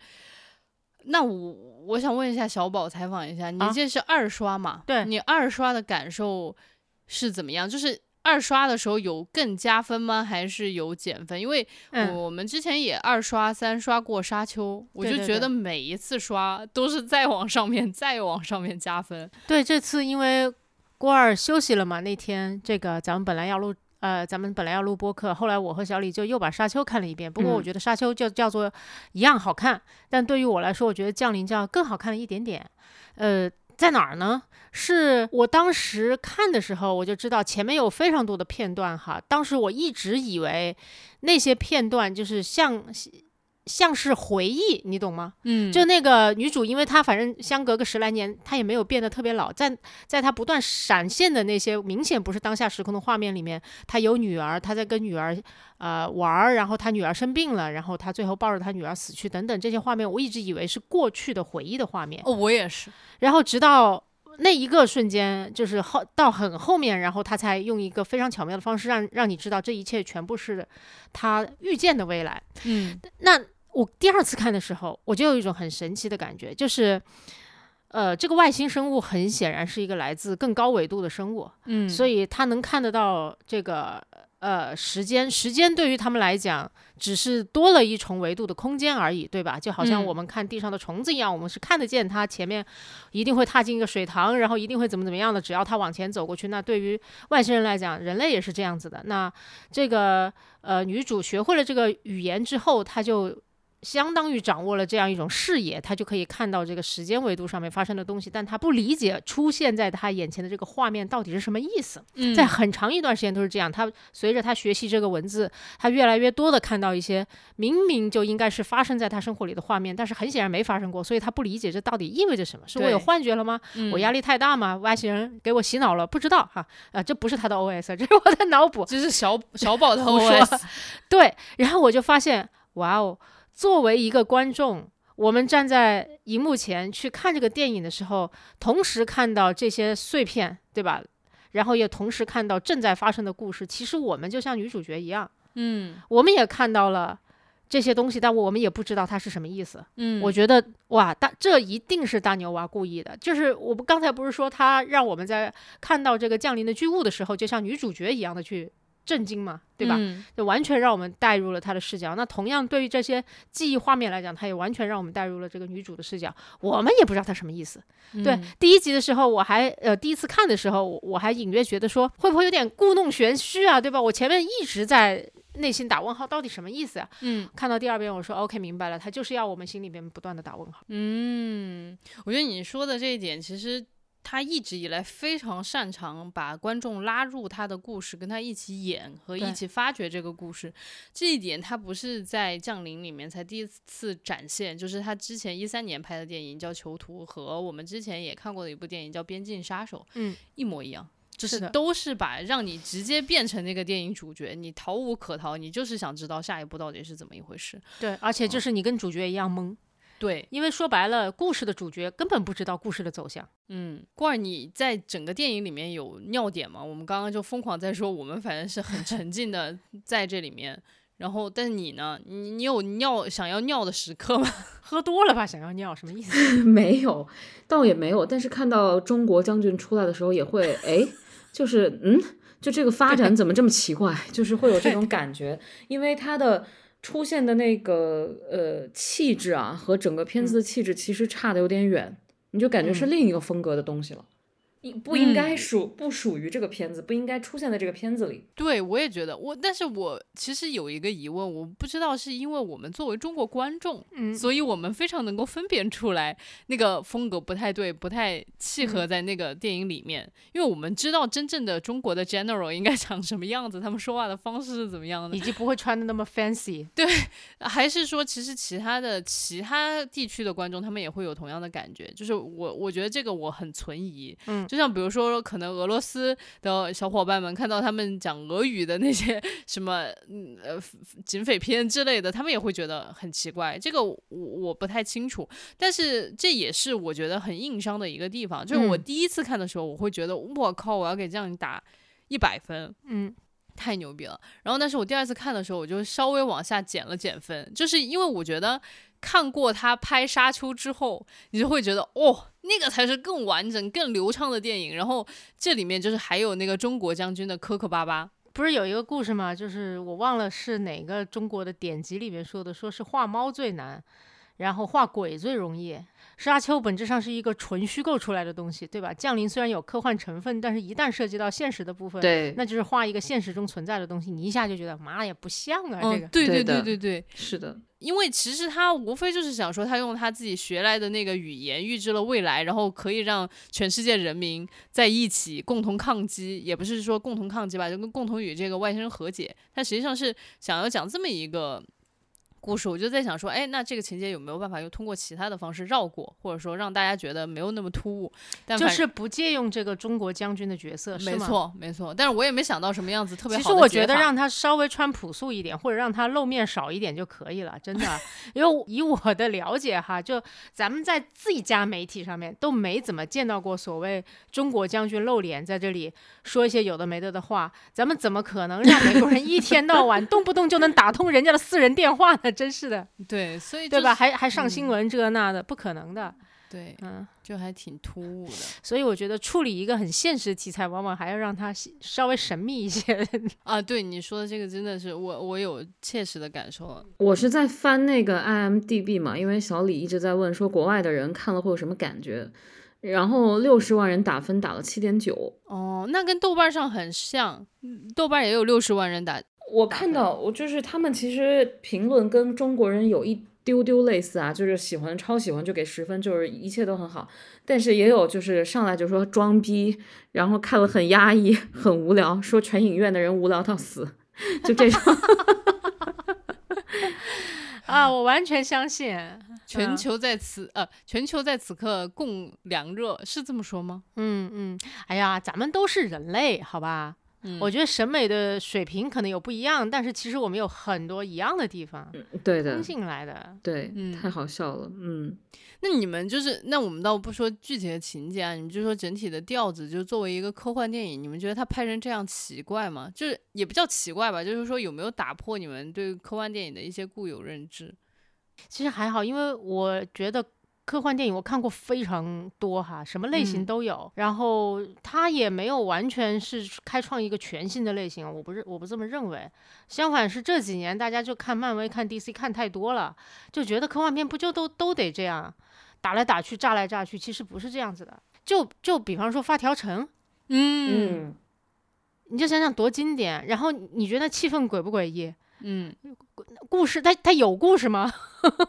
[SPEAKER 3] 那我我想问一下小宝，采访一下，你
[SPEAKER 4] 啊
[SPEAKER 3] 这是二刷嘛？
[SPEAKER 4] 对
[SPEAKER 3] 你二刷的感受是怎么样？就是二刷的时候有更加分吗？还是有减分？因为
[SPEAKER 4] 嗯，
[SPEAKER 3] 我们之前也二刷、三刷过《沙丘》，我就觉得每一次刷都是再往上面、再往上面加分。
[SPEAKER 4] 对，这次因为郭二休息了嘛，那天这个咱们本来要录。呃，咱们本来要录播客，后来我和小李就又把《沙丘》看了一遍。不过我
[SPEAKER 5] 嗯
[SPEAKER 4] 觉得《沙丘》就叫做一样好看，但对于我来说，我觉得《降临》就要更好看了一点点。呃，在哪儿呢？是我当时看的时候，我就知道前面有非常多的片段哈。当时我一直以为那些片段就是像像是回忆，你懂吗？
[SPEAKER 3] 嗯
[SPEAKER 4] 就那个女主，因为她反正相隔个十来年，她也没有变得特别老，在在她不断闪现的那些明显不是当下时空的画面里面，她有女儿，她在跟女儿呃玩儿，然后她女儿生病了，然后她最后抱着她女儿死去等等这些画面，我一直以为是过去的回忆的画面，
[SPEAKER 3] 哦，我也是。
[SPEAKER 4] 然后直到。那一个瞬间，就是后到很后面，然后他才用一个非常巧妙的方式让让你知道这一切全部是他预见的未来。
[SPEAKER 3] 嗯
[SPEAKER 4] 那我第二次看的时候，我就有一种很神奇的感觉，就是，呃，这个外星生物很显然是一个来自更高纬度的生物，
[SPEAKER 3] 嗯，
[SPEAKER 4] 所以它能看得到这个呃时间，时间对于他们来讲只是多了一重维度的空间而已，对吧？就好像
[SPEAKER 3] 嗯
[SPEAKER 4] 我们看地上的虫子一样，我们是看得见它前面一定会踏进一个水塘，然后一定会怎么怎么样的，只要它往前走过去，那对于外星人来讲，人类也是这样子的。那这个呃女主学会了这个语言之后，她就相当于掌握了这样一种视野，他就可以看到这个时间维度上面发生的东西，但他不理解出现在他眼前的这个画面到底是什么意思。
[SPEAKER 3] 嗯
[SPEAKER 4] 在很长一段时间都是这样。他随着他学习这个文字，他越来越多的看到一些明明就应该是发生在他生活里的画面，但是很显然没发生过，所以他不理解这到底意味着什么？是我有幻觉了吗？我压
[SPEAKER 3] 力
[SPEAKER 4] 力太大吗？外星人给我洗脑了？不知道哈啊，这不是他的 OS，这是我的脑补。
[SPEAKER 3] 这是小小宝的
[SPEAKER 4] 我
[SPEAKER 3] OS。
[SPEAKER 4] 对，然后我就发现，哇哦，作为一个观众，我们站在荧幕前去看这个电影的时候，同时看到这些碎片，对吧？然后也同时看到正在发生的故事。其实我们就像女主角一样，
[SPEAKER 3] 嗯
[SPEAKER 4] 我们也看到了这些东西，但我们也不知道它是什么意思。
[SPEAKER 3] 嗯，
[SPEAKER 4] 我觉得哇，大这一定是大牛娃故意的。就是我们刚才不是说他让我们在看到这个降临的巨物的时候，就像女主角一样的去震惊嘛，对吧？
[SPEAKER 3] 嗯
[SPEAKER 4] 就完全让我们带入了他的视角。那同样对于这些记忆画面来讲，他也完全让我们带入了这个女主的视角。我们也不知道他什么意思。对
[SPEAKER 3] 嗯，
[SPEAKER 4] 第一集的时候，我还呃第一次看的时候，我我还隐约觉得说会不会有点故弄玄虚啊，对吧？我前面一直在内心打问号，到底什么意思啊？
[SPEAKER 3] 嗯
[SPEAKER 4] 看到第二遍，我说 OK 明白了，他就是要我们心里边不断的打问号。
[SPEAKER 3] 嗯，我觉得你说的这一点，其实他一直以来非常擅长把观众拉入他的故事，跟他一起演和一起发掘这个故事。这一点他不是在《降临》里面才第一次展现，就是他之前一三年拍的电影叫《囚徒》，和我们之前也看过的一部电影叫《边境杀手》，
[SPEAKER 4] 嗯，
[SPEAKER 3] 一模一样。就是都是把让你直接变成那个电影主角，你逃无可逃，你就是想知道下一步到底是怎么一回事。
[SPEAKER 4] 对，而且就是你跟主角一样懵，
[SPEAKER 3] 对，
[SPEAKER 4] 因为说白了，故事的主角根本不知道故事的走向。
[SPEAKER 3] 嗯，罐儿，你在整个电影里面有尿点吗？我们刚刚就疯狂在说，我们反正是很沉浸的 在这里面。然后，但是你呢？你你有尿想要尿的时刻吗？
[SPEAKER 4] 喝多了吧，想要尿，什么意思？
[SPEAKER 5] 没有，倒也没有。但是看到中国将军出来的时候，也会哎，就是嗯，就这个发展怎么这么奇怪？就是会有这种感觉，因为他的出现的那个呃气质啊，和整个片子的气质其实差的有点远，你就感觉是另一个风格的东西了。应不应该属不属于这个片子，不应该出现在这个片子里。
[SPEAKER 3] 对，我也觉得我，但是我其实有一个疑问，我不知道是因为我们作为中国观众，
[SPEAKER 4] 嗯。
[SPEAKER 3] 所以我们非常能够分辨出来那个风格不太对，不太契
[SPEAKER 4] 嗯。
[SPEAKER 3] 合在那个电影里面，因为我们知道真正的中国的 general 应该长什么样子，他们说话的方式是怎么样的
[SPEAKER 4] 以，及不会穿的那么 fancy。
[SPEAKER 3] 对还是说其实其他的其他地区的观众他们也会有同样的感觉，就是我我觉得这个我很存疑，
[SPEAKER 4] 嗯
[SPEAKER 3] 就像比如说可能俄罗斯的小伙伴们看到他们讲俄语的那些 什么嗯呃警匪片之类的，他们也会觉得很奇怪，这个我我不太清楚，但是这也是我觉得很硬伤的一个地方，就是我
[SPEAKER 4] 嗯。
[SPEAKER 3] 第一次看的时候，我会觉得我靠，我要给这样打一百分，
[SPEAKER 4] 嗯，
[SPEAKER 3] 太牛逼了。然后，但是我第二次看的时候，我就稍微往下减了减分，就是因为我觉得看过他拍《沙丘》之后，你就会觉得哦，那个才是更完整、更流畅的电影。然后这里面就是还有那个中国将军的磕磕巴巴，
[SPEAKER 4] 不是有一个故事吗？就是我忘了是哪个中国的典籍里面说的，说是画猫最难，然后画鬼最容易。沙丘本质上是一个纯虚构出来的东西，对吧？降临虽然有科幻成分，但是一旦涉及到现实的部分，
[SPEAKER 5] 对，
[SPEAKER 4] 那就是画一个现实中存在的东西，你一下就觉得妈呀，不像啊，这
[SPEAKER 3] 嗯
[SPEAKER 4] 个，。
[SPEAKER 3] 对对对
[SPEAKER 5] 对
[SPEAKER 3] 对对，
[SPEAKER 5] 是的，
[SPEAKER 3] 因为其实他无非就是想说，他用他自己学来的那个语言预知了未来，然后可以让全世界人民在一起共同抗击，也不是说共同抗击吧，就跟共同与这个外星人和解。他实际上是想要讲这么一个故事。我就在想说，哎，那这个情节有没有办法又通过其他的方式绕过，或者说让大家觉得没有那么突兀？但反
[SPEAKER 4] 就是不借用这个中国将军的角色。
[SPEAKER 3] 没错没错，但是我也没想到什么样子特别好
[SPEAKER 4] 其实我觉得让他稍微穿朴素一点，或者让他露面少一点就可以了，真的。因为以我的了解哈，就咱们在自己家媒体上面都没怎么见到过所谓中国将军露脸在这里说一些有的没的的话，咱们怎么可能让美国人一天到晚动不动就能打通人家的私人电话呢？真是的，
[SPEAKER 3] 对，所以
[SPEAKER 4] 对吧？还还上
[SPEAKER 3] 嗯
[SPEAKER 4] 新闻这那的，不可能的。
[SPEAKER 3] 对，
[SPEAKER 4] 嗯，
[SPEAKER 3] 就还挺突兀的。
[SPEAKER 4] 所以我觉得处理一个很现实的题材，往往还要让它稍微神秘一些。
[SPEAKER 3] 啊，对你说的这个真的是我我有切实的感受了。
[SPEAKER 5] 我是在翻那个 IMDB 嘛，因为小李一直在问说国外的人看了会有什么感觉，然后六十万人打分打了七点九，
[SPEAKER 3] 哦，那跟豆瓣上很像，嗯豆瓣也有六十万人打。
[SPEAKER 5] 我看到我就是他们其实评论跟中国人有一丢丢类似啊，就是喜欢超喜欢就给十分，就是一切都很好，但是也有就是上来就说装逼，然后看了很压抑、很无聊，说全影院的人无聊到死，就这种。
[SPEAKER 4] 啊，我完全相信。嗯
[SPEAKER 3] 全球在此、呃，全球在此刻共凉热，是这么说吗？
[SPEAKER 4] 嗯嗯，哎呀，咱们都是人类，好吧？
[SPEAKER 3] 嗯
[SPEAKER 4] 我觉得审美的水平可能有不一样，但是其实我们有很多一样的地方，
[SPEAKER 5] 对的
[SPEAKER 4] 通，进来的。
[SPEAKER 5] 对，
[SPEAKER 3] 嗯
[SPEAKER 5] 太好笑了，嗯。
[SPEAKER 3] 那你们就是，那我们倒不说具体的情节啊，你们就说整体的调子，就作为一个科幻电影，你们觉得它拍成这样奇怪吗？就是也不叫奇怪吧，就是说有没有打破你们对科幻电影的一些固有认知？
[SPEAKER 4] 其实还好，因为我觉得科幻电影我看过非常多哈，什么类型
[SPEAKER 3] 嗯
[SPEAKER 4] 都有。然后它也没有完全是开创一个全新的类型，我不是我不这么认为。相反是这几年大家就看漫威、看 DC 看太多了，就觉得科幻片不就都都得这样打来打去、炸来炸去，其实不是这样子的。就就比方说发条城，
[SPEAKER 3] 嗯
[SPEAKER 5] 嗯，
[SPEAKER 4] 你就想想多经典。然后你觉得气氛诡不诡异？
[SPEAKER 3] 嗯，
[SPEAKER 4] 故事它它有故事吗？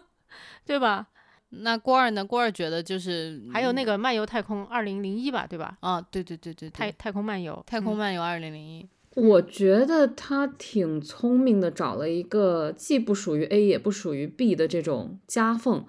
[SPEAKER 4] 对吧？
[SPEAKER 3] 那郭二呢？郭二觉得就是
[SPEAKER 4] 还有那
[SPEAKER 3] 个
[SPEAKER 4] 个漫游太空二零零一吧，对吧？
[SPEAKER 3] 啊，对对对对对，
[SPEAKER 4] 太太空漫游，
[SPEAKER 3] 太空
[SPEAKER 4] 嗯
[SPEAKER 3] 漫游二零零一，
[SPEAKER 5] 我觉得他挺聪明的，找了一个既不属于 A 也不属于 B 的这种夹缝。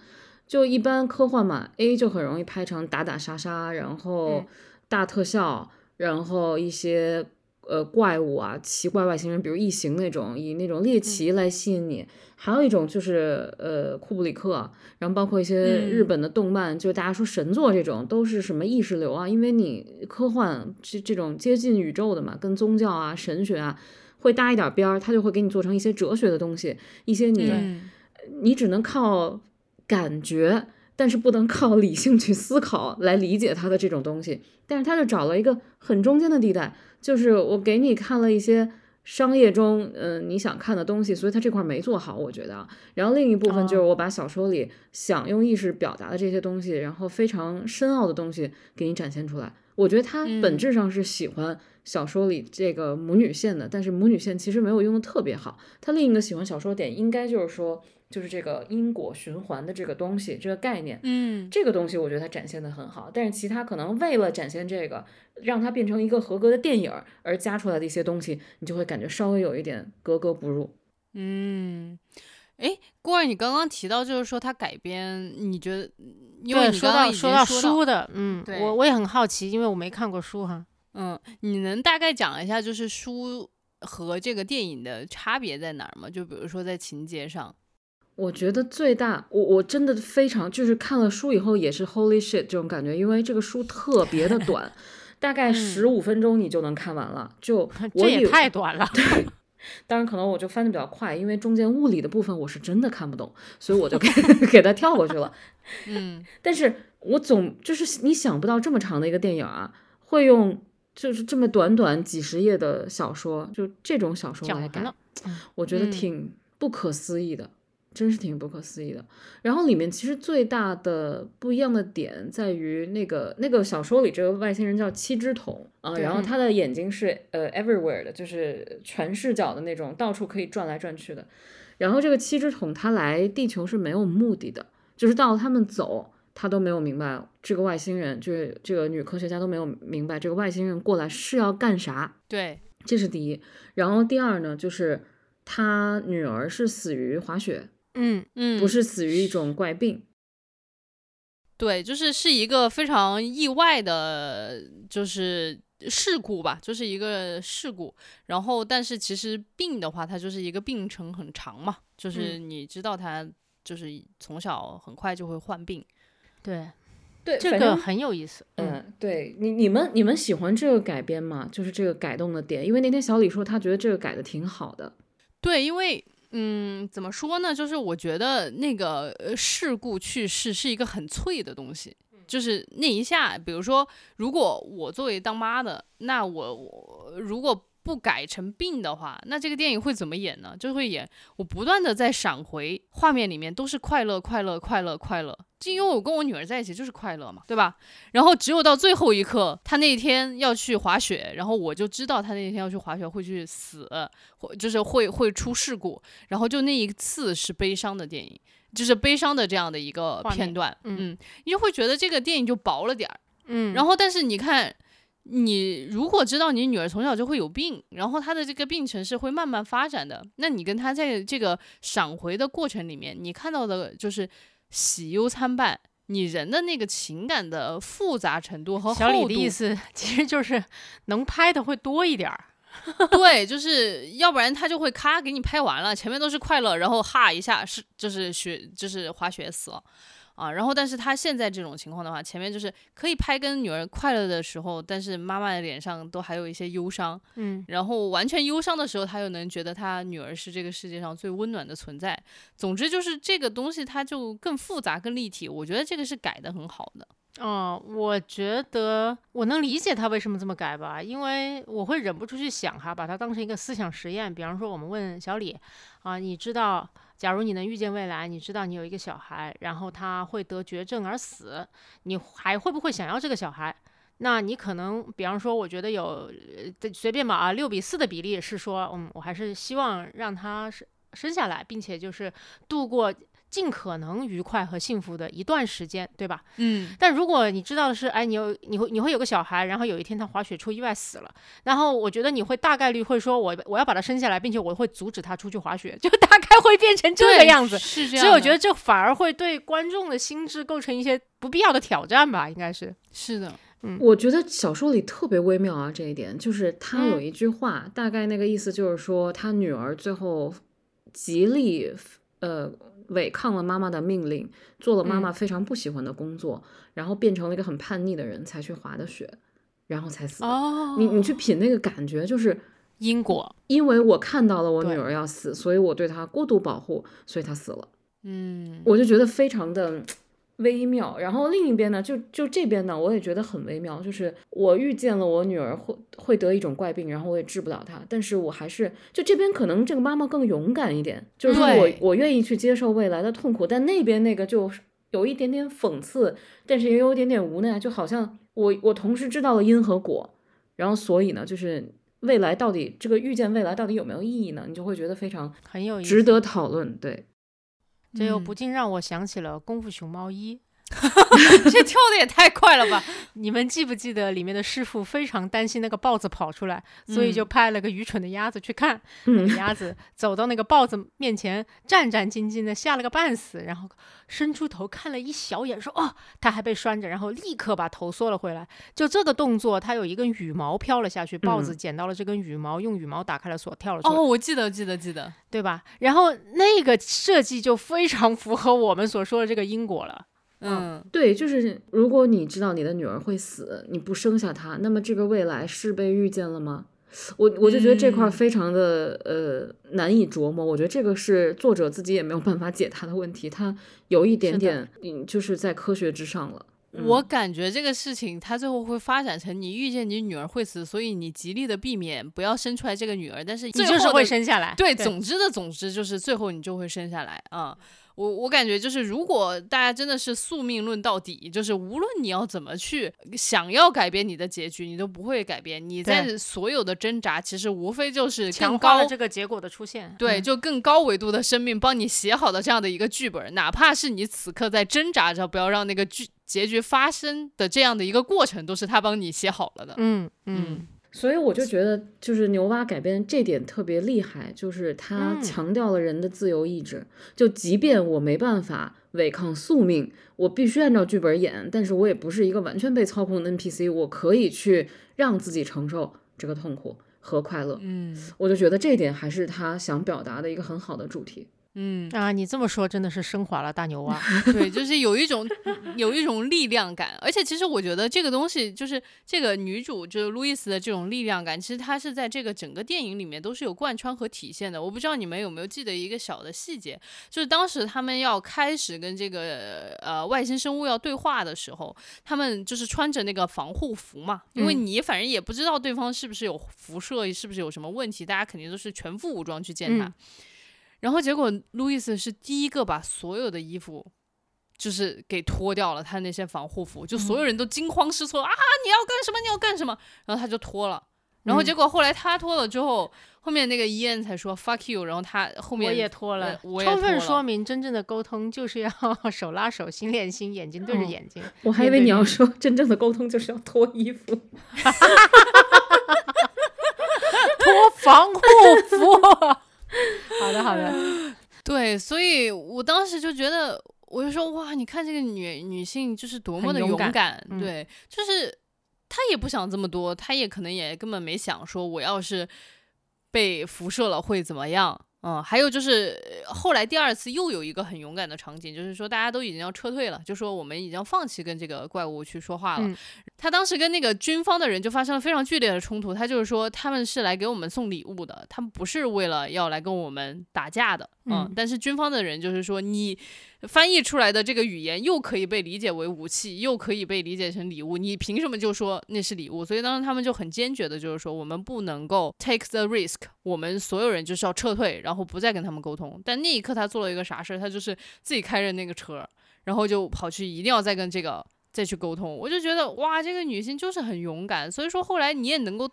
[SPEAKER 5] 就一般科幻嘛，A 就很容易拍成打打杀杀，然后
[SPEAKER 4] 嗯
[SPEAKER 5] 大特效，然后一些呃怪物啊、奇怪外星人，比如异形那种，以那种猎奇来吸引你。还有一种就是呃库布里克，然后包括一些日本的动漫，就大家说神作这种都是什么意识流啊，因为你科幻这这种接近宇宙的嘛，跟宗教啊、神学啊会搭一点边儿，他就会给你做成一些哲学的东西，一些你
[SPEAKER 3] 嗯
[SPEAKER 5] 你只能靠感觉，但是不能靠理性去思考来理解他的这种东西。但是他就找了一个很中间的地带，就是我给你看了一些商业中，嗯、你想看的东西，所以他这块儿没做好，我觉得啊。然后另一部分就是我把小说里想用意识表达的这些东西，然后非常深奥的东西给你展现出来。我觉得他本质上是喜欢小说里这个母女线的，但是母女线其实没有用的特别好。他另一个喜欢小说点应该就是说，就是这个因果循环的这个东西，这个概念。
[SPEAKER 3] 嗯
[SPEAKER 5] 这个东西我觉得它展现的很好，但是其他可能为了展现这个，让它变成一个合格的电影而加出来的一些东西，你就会感觉稍微有一点格格不入。
[SPEAKER 3] 嗯，哎，郭儿，你刚刚提到就是说它改编，你觉得？因为，
[SPEAKER 4] 说
[SPEAKER 3] 你刚刚已经
[SPEAKER 4] 到说到书的，嗯，我我也很好奇，因为我没看过书哈。
[SPEAKER 3] 嗯，你能大概讲一下，就是书和这个电影的差别在哪儿吗？就比如说在情节上。
[SPEAKER 5] 我觉得最大，我我真的非常就是看了书以后也是 holy shit 这种感觉，因为这个书特别的短，大概十五分钟你就能看完了。就
[SPEAKER 4] 这也太短了。
[SPEAKER 5] 对当然，可能我就翻的比较快，因为中间物理的部分我是真的看不懂，所以我就给给它跳过去了。
[SPEAKER 3] 嗯
[SPEAKER 5] 但是我总就是你想不到这么长的一个电影啊，会用就是这么短短几十页的小说，就这种小说来改我觉得
[SPEAKER 3] 嗯
[SPEAKER 5] 挺不可思议的。真是挺不可思议的。然后里面其实最大的不一样的点在于那个那个小说里这个外星人叫七只桶啊，然后他的眼睛是呃 everywhere 的，就是全视角的那种，到处可以转来转去的。然后这个七只桶他来地球是没有目的的，就是到他们走，他都没有明白这个外星人，就是这个女科学家都没有明白这个外星人过来是要干啥。
[SPEAKER 3] 对，
[SPEAKER 5] 这是第一。然后第二呢，就是他女儿是死于滑雪，
[SPEAKER 4] 嗯
[SPEAKER 3] 嗯，
[SPEAKER 5] 不是死于一种怪病。
[SPEAKER 3] 对，就是是一个非常意外的，就是事故吧，就是一个事故。然后，但是其实病的话，它就是一个病程很长嘛，就是你知道他就是从小很快就会患病。
[SPEAKER 4] 对，
[SPEAKER 5] 对，
[SPEAKER 4] 这个很有意思。嗯，
[SPEAKER 5] 嗯，对你你们你们喜欢这个改编吗？就是这个改动的点，因为那天小李说他觉得这个改的挺好的。
[SPEAKER 3] 对，因为嗯，怎么说呢？就是我觉得那个呃事故去世是一个很脆的东西，就是那一下，比如说，如果我作为当妈的，那我我如果不改成病的话，那这个电影会怎么演呢？就会演我不断的在闪回画面里面都是快乐快乐快乐快乐，就因为我跟我女儿在一起就是快乐嘛，对吧？然后只有到最后一刻，他那天要去滑雪，然后我就知道他那天要去滑雪会去死，或就是会会出事故，然后就那一次是悲伤的电影，就是悲伤的这样的一个片段，
[SPEAKER 4] 嗯
[SPEAKER 3] 嗯，你就会觉得这个电影就薄了点儿。
[SPEAKER 4] 嗯，
[SPEAKER 3] 然后，但是你看，你如果知道你女儿从小就会有病，然后她的这个病程是会慢慢发展的，那你跟她在这个闪回的过程里面，你看到的就是喜忧参半。你人的那个情感的复杂程度和
[SPEAKER 4] 小李的意思 其实就是能拍的会多一点儿。
[SPEAKER 3] 对，就是要不然他就会咔给你拍完了，前面都是快乐，然后哈一下是就是雪就是滑雪死了啊，然后但是他现在这种情况的话，前面就是可以拍跟女儿快乐的时候，但是妈妈的脸上都还有一些忧伤，
[SPEAKER 4] 嗯
[SPEAKER 3] 然后完全忧伤的时候，他又能觉得他女儿是这个世界上最温暖的存在。总之就是这个东西它就更复杂、更立体，我觉得这个是改的很好的。
[SPEAKER 4] 哦，我觉得我能理解他为什么这么改吧，因为我会忍不住去想哈，把它当成一个思想实验。比方说，我们问小李啊，你知道，假如你能预见未来，你知道你有一个小孩，然后他会得绝症而死，你还会不会想要这个小孩？那你可能，比方说，我觉得有呃随便吧啊，六比四的比例是说，嗯，我还是希望让他生生下来，并且就是度过尽可能愉快和幸福的一段时间，对吧？
[SPEAKER 3] 嗯，
[SPEAKER 4] 但如果你知道的是，哎，你有你会你会有个小孩，然后有一天他滑雪出意外死了，然后我觉得你会大概率会说我我要把他生下来，并且我会阻止他出去滑雪，就大概会变成这个样子。
[SPEAKER 3] 是这样。
[SPEAKER 4] 所以我觉得这反而会对观众的心智构成一些不必要的挑战吧，应该是。
[SPEAKER 3] 是的，嗯
[SPEAKER 5] 我觉得小说里特别微妙啊，这一点就是他有一句话，大概那个意思就是说，他女儿最后极力呃违抗了妈妈的命令，做了妈妈非常不喜欢的工作，然后变成了一个很叛逆的人，才去滑的雪，然后才死。
[SPEAKER 3] 哦。
[SPEAKER 5] 你你去品那个感觉，就是
[SPEAKER 4] 因果，
[SPEAKER 5] 因为我看到了我女儿要死，所以我对她过度保护，所以她死了。
[SPEAKER 3] 嗯，
[SPEAKER 5] 我就觉得非常的微妙。然后另一边呢，就就这边呢，我也觉得很微妙，就是我遇见了我女儿会会得一种怪病，然后我也治不了她，但是我还是就这边可能这个妈妈更勇敢一点，就是说我我愿意去接受未来的痛苦，但那边那个就有一点点讽刺，但是也有一点点无奈，就好像我我同时知道了因和果，然后所以呢，就是。未来到底这个遇见未来到底有没有意义呢？你就会觉得非常
[SPEAKER 4] 很有意。
[SPEAKER 5] 值得讨论。对，
[SPEAKER 4] 这又
[SPEAKER 3] 嗯
[SPEAKER 4] 不禁让我想起了《功夫熊猫一》。
[SPEAKER 3] 这跳的也太快了吧！
[SPEAKER 4] 你们记不记得里面的师傅非常担心那个豹子跑出来，所以就派了个愚蠢的鸭子去看。那鸭子走到那个豹子面前，战战兢兢的，吓了个半死，然后伸出头看了一小眼，说：“哦，它还被拴着。”然后立刻把头缩了回来。就这个动作，它有一根羽毛飘了下去，豹子
[SPEAKER 5] 嗯
[SPEAKER 4] 捡到了这根羽毛，用羽毛打开了锁，跳了出来。
[SPEAKER 3] 哦，我记得，记得，记得。
[SPEAKER 4] 对吧？然后那个设计就非常符合我们所说的这个因果了。
[SPEAKER 3] 嗯，
[SPEAKER 5] 对，就是如果你知道你的女儿会死，你不生下她，那么这个未来是被预见了吗？我我就觉得这块非常的、呃难以琢磨，我觉得这个是作者自己也没有办法解答的问题，他有一点点嗯就是在科学之上了。
[SPEAKER 3] 我感觉这个事情它最后会发展成你遇见你女儿会死，所以你极力的避免不要生出来这个女儿，但是
[SPEAKER 4] 你就是会
[SPEAKER 3] 最后的
[SPEAKER 4] 生下来。
[SPEAKER 3] 对，总之的总之就是最后你就会生下来啊。我我感觉就是，如果大家真的是宿命论到底，就是无论你要怎么去想要改变你的结局，你都不会改变。你在所有的挣扎，其实无非就是
[SPEAKER 4] 强
[SPEAKER 3] 更高
[SPEAKER 4] 化了这个结果的出现。
[SPEAKER 3] 对，
[SPEAKER 4] 嗯
[SPEAKER 3] 就更高维度的生命帮你写好的这样的一个剧本，哪怕是你此刻在挣扎着不要让那个剧结局发生的这样的一个过程，都是他帮你写好了的。
[SPEAKER 4] 嗯嗯，
[SPEAKER 5] 所以我就觉得，就是牛蛙改编这点特别厉害，就是他
[SPEAKER 4] 嗯
[SPEAKER 5] 强调了人的自由意志。就即便我没办法违抗宿命，我必须按照剧本演，但是我也不是一个完全被操控的 NPC，我可以去让自己承受这个痛苦和快乐。
[SPEAKER 3] 嗯
[SPEAKER 5] 我就觉得这一点还是他想表达的一个很好的主题。
[SPEAKER 3] 嗯，
[SPEAKER 4] 啊，你这么说真的是升华了大牛蛙。
[SPEAKER 3] 对，就是有一种有一种力量感，而且其实我觉得这个东西就是这个女主就是路易斯的这种力量感，其实她是在这个整个电影里面都是有贯穿和体现的。我不知道你们有没有记得一个小的细节，就是当时他们要开始跟这个呃外星生物要对话的时候，他们就是穿着那个防护服嘛，因为
[SPEAKER 4] 嗯
[SPEAKER 3] 你反正也不知道对方是不是有辐射，是不是有什么问题，大家肯定都是全副武装去见他。
[SPEAKER 4] 嗯
[SPEAKER 3] 然后结果路易斯是第一个把所有的衣服就是给脱掉了，他那些防护服，就所有人都惊慌失措、啊！你要干什么？你要干什么？然后他就脱了。然后结果后来他脱了之后，后面那个伊恩才说 fuck you，然后他后面
[SPEAKER 4] 我也脱了
[SPEAKER 3] 呃，我也
[SPEAKER 4] 充分说明真正的沟通就是要 手拉手、心连心、眼睛对着
[SPEAKER 5] 哦
[SPEAKER 4] 眼睛。
[SPEAKER 5] 我还以为你要说真正的沟通就是要脱衣服。
[SPEAKER 4] 脱防护服。好的，好的。
[SPEAKER 3] 对，所以我当时就觉得，我就说哇，你看这个女女性就是多么的
[SPEAKER 4] 很勇敢
[SPEAKER 3] 敢，
[SPEAKER 4] 嗯
[SPEAKER 3] 对，就是她也不想这么多，她也可能也根本没想说我要是被辐射了会怎么样。嗯，还有就是呃后来第二次又有一个很勇敢的场景，就是说大家都已经要撤退了，就说我们已经放弃跟这个怪物去说话了。
[SPEAKER 4] 嗯
[SPEAKER 3] 他当时跟那个军方的人就发生了非常剧烈的冲突，他就是说他们是来给我们送礼物的，他们不是为了要来跟我们打架的。嗯，
[SPEAKER 4] 嗯
[SPEAKER 3] 但是军方的人就是说你翻译出来的这个语言又可以被理解为武器，又可以被理解成礼物，你凭什么就说那是礼物？所以当时他们就很坚决的，就是说我们不能够 take the risk，我们所有人就是要撤退，然后不再跟他们沟通。但那一刻他做了一个啥事儿？他就是自己开着那个车，然后就跑去一定要再跟这个再去沟通。我就觉得哇，这个女性就是很勇敢，所以说后来你也能够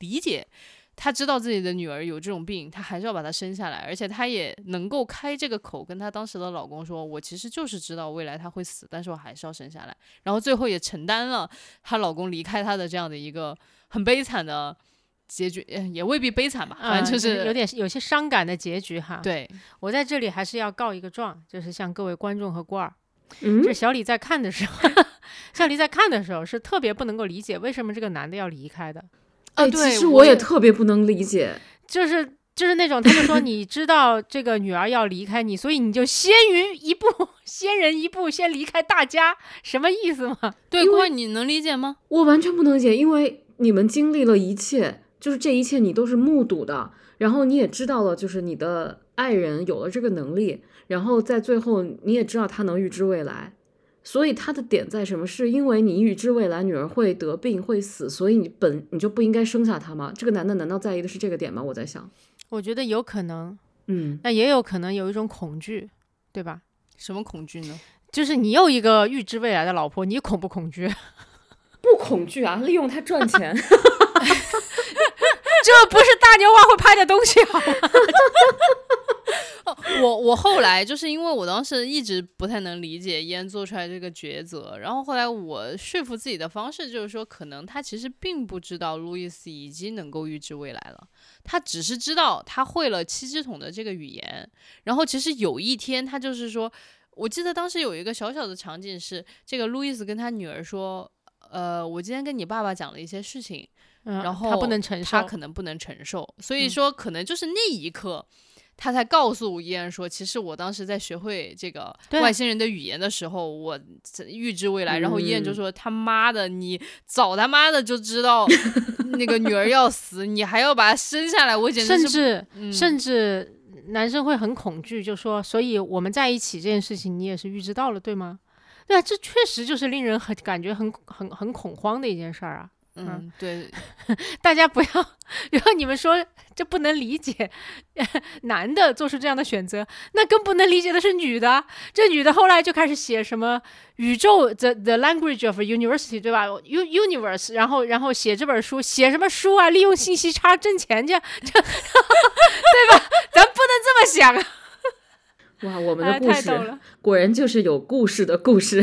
[SPEAKER 3] 理解。她知道自己的女儿有这种病，她还是要把她生下来，而且她也能够开这个口，跟她当时的老公说：“我其实就是知道未来她会死，但是我还是要生下来。”然后最后也承担了她老公离开她的这样的一个很悲惨的结局，呃也未必悲惨吧，反正就
[SPEAKER 4] 啊
[SPEAKER 3] 是、
[SPEAKER 4] 有点有些伤感的结局哈。，
[SPEAKER 3] 对，
[SPEAKER 4] 我在这里还是要告一个状，就是向各位观众和官儿，
[SPEAKER 5] 嗯
[SPEAKER 4] 这小李在看的时候，小李在看的时候是特别不能够理解为什么这个男的要离开的，
[SPEAKER 5] 哎，
[SPEAKER 3] 对
[SPEAKER 5] 其实我也特别不能理解。
[SPEAKER 4] 就是就是那种他们说你知道这个女儿要离开你，所以你就先于一步，先人一步，先离开大家，什么意思吗？
[SPEAKER 3] 对，
[SPEAKER 5] 因为
[SPEAKER 3] 郭，你能理解吗？
[SPEAKER 5] 我完全不能理解，因为你们经历了一切，就是这一切你都是目睹的，然后你也知道了，就是你的爱人有了这个能力，然后在最后你也知道他能预知未来，所以他的点在什么？是因为你预知未来女儿会得病会死，所以你本你就不应该生下她吗？这个男的难道在意的是这个点吗？我在想，
[SPEAKER 4] 我觉得有可能，
[SPEAKER 5] 嗯，
[SPEAKER 4] 那也有可能有一种恐惧，对吧？
[SPEAKER 3] 什么恐惧呢？
[SPEAKER 4] 就是你有一个预知未来的老婆，你恐不恐惧？
[SPEAKER 5] 不恐惧啊，利用他赚钱。
[SPEAKER 4] 这不是大牛蛙会拍的东西，好吗？
[SPEAKER 3] 我我后来就是因为我当时一直不太能理解伊恩做出来这个抉择，然后后来我说服自己的方式就是说，可能他其实并不知道路易斯已经能够预知未来了，他只是知道他会了七只桶的这个语言，然后其实有一天他就是说，我记得当时有一个小小的场景是，这个路易斯跟他女儿说，呃，我今天跟你爸爸讲了一些事情，
[SPEAKER 4] 嗯，
[SPEAKER 3] 然后
[SPEAKER 4] 他不能承受，
[SPEAKER 3] 他可能不能承受，所以
[SPEAKER 4] 嗯
[SPEAKER 3] 说可能就是那一刻，他才告诉伊恩说，其实我当时在学会这个外星人的语言的时候，我预知未来。然后伊恩就
[SPEAKER 5] 嗯
[SPEAKER 3] 说：“他妈的，你早他妈的就知道 那个女儿要死，你还要把她生下来，我简直是
[SPEAKER 4] 甚至、
[SPEAKER 3] 嗯
[SPEAKER 4] 甚至男生会很恐惧，就说，所以我们在一起这件事情，你也是预知到了，对吗？对啊，这确实就是令人很感觉很很很恐慌的一件事儿啊！
[SPEAKER 3] 嗯，对，
[SPEAKER 4] 大家不要，然后你们说这不能理解，男的做出这样的选择，那更不能理解的是女的。这女的后来就开始写什么宇宙 the the language of university 对吧？u universe，然后然后写这本书，写什么书啊？利用信息差挣钱去，这 对吧？咱不能这么想啊！
[SPEAKER 5] 哇，我们
[SPEAKER 4] 哎
[SPEAKER 5] 的故事、果然就是有故事的故事，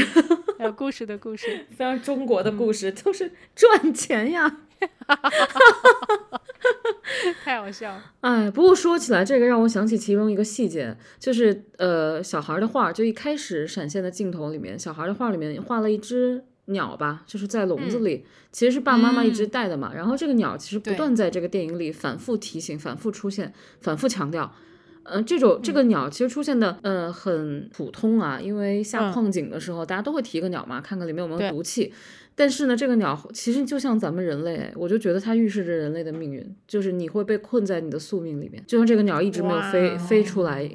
[SPEAKER 4] 有故事的故事。
[SPEAKER 5] 非常中国的故事，都是赚钱呀。
[SPEAKER 4] 太好笑了。
[SPEAKER 5] 哎，不过说起来，这个让我想起其中一个细节，就是呃，小孩的画，就一开始闪现的镜头里面，小孩的画里面画了一只鸟吧，就是在笼子里，其实是爸爸妈妈一直带的嘛。然后这个鸟其实不断在这个电影里反复提醒、反复出现、反复强调。嗯、这种这个鸟其实出现的，呃，很普通啊，因为下
[SPEAKER 4] 嗯
[SPEAKER 5] 矿井的时候，大家都会提个鸟嘛，看看里面有没有毒气。但是呢，这个鸟其实就像咱们人类，我就觉得它预示着人类的命运，就是你会被困在你的宿命里面。就像这个鸟一直没有飞飞出来，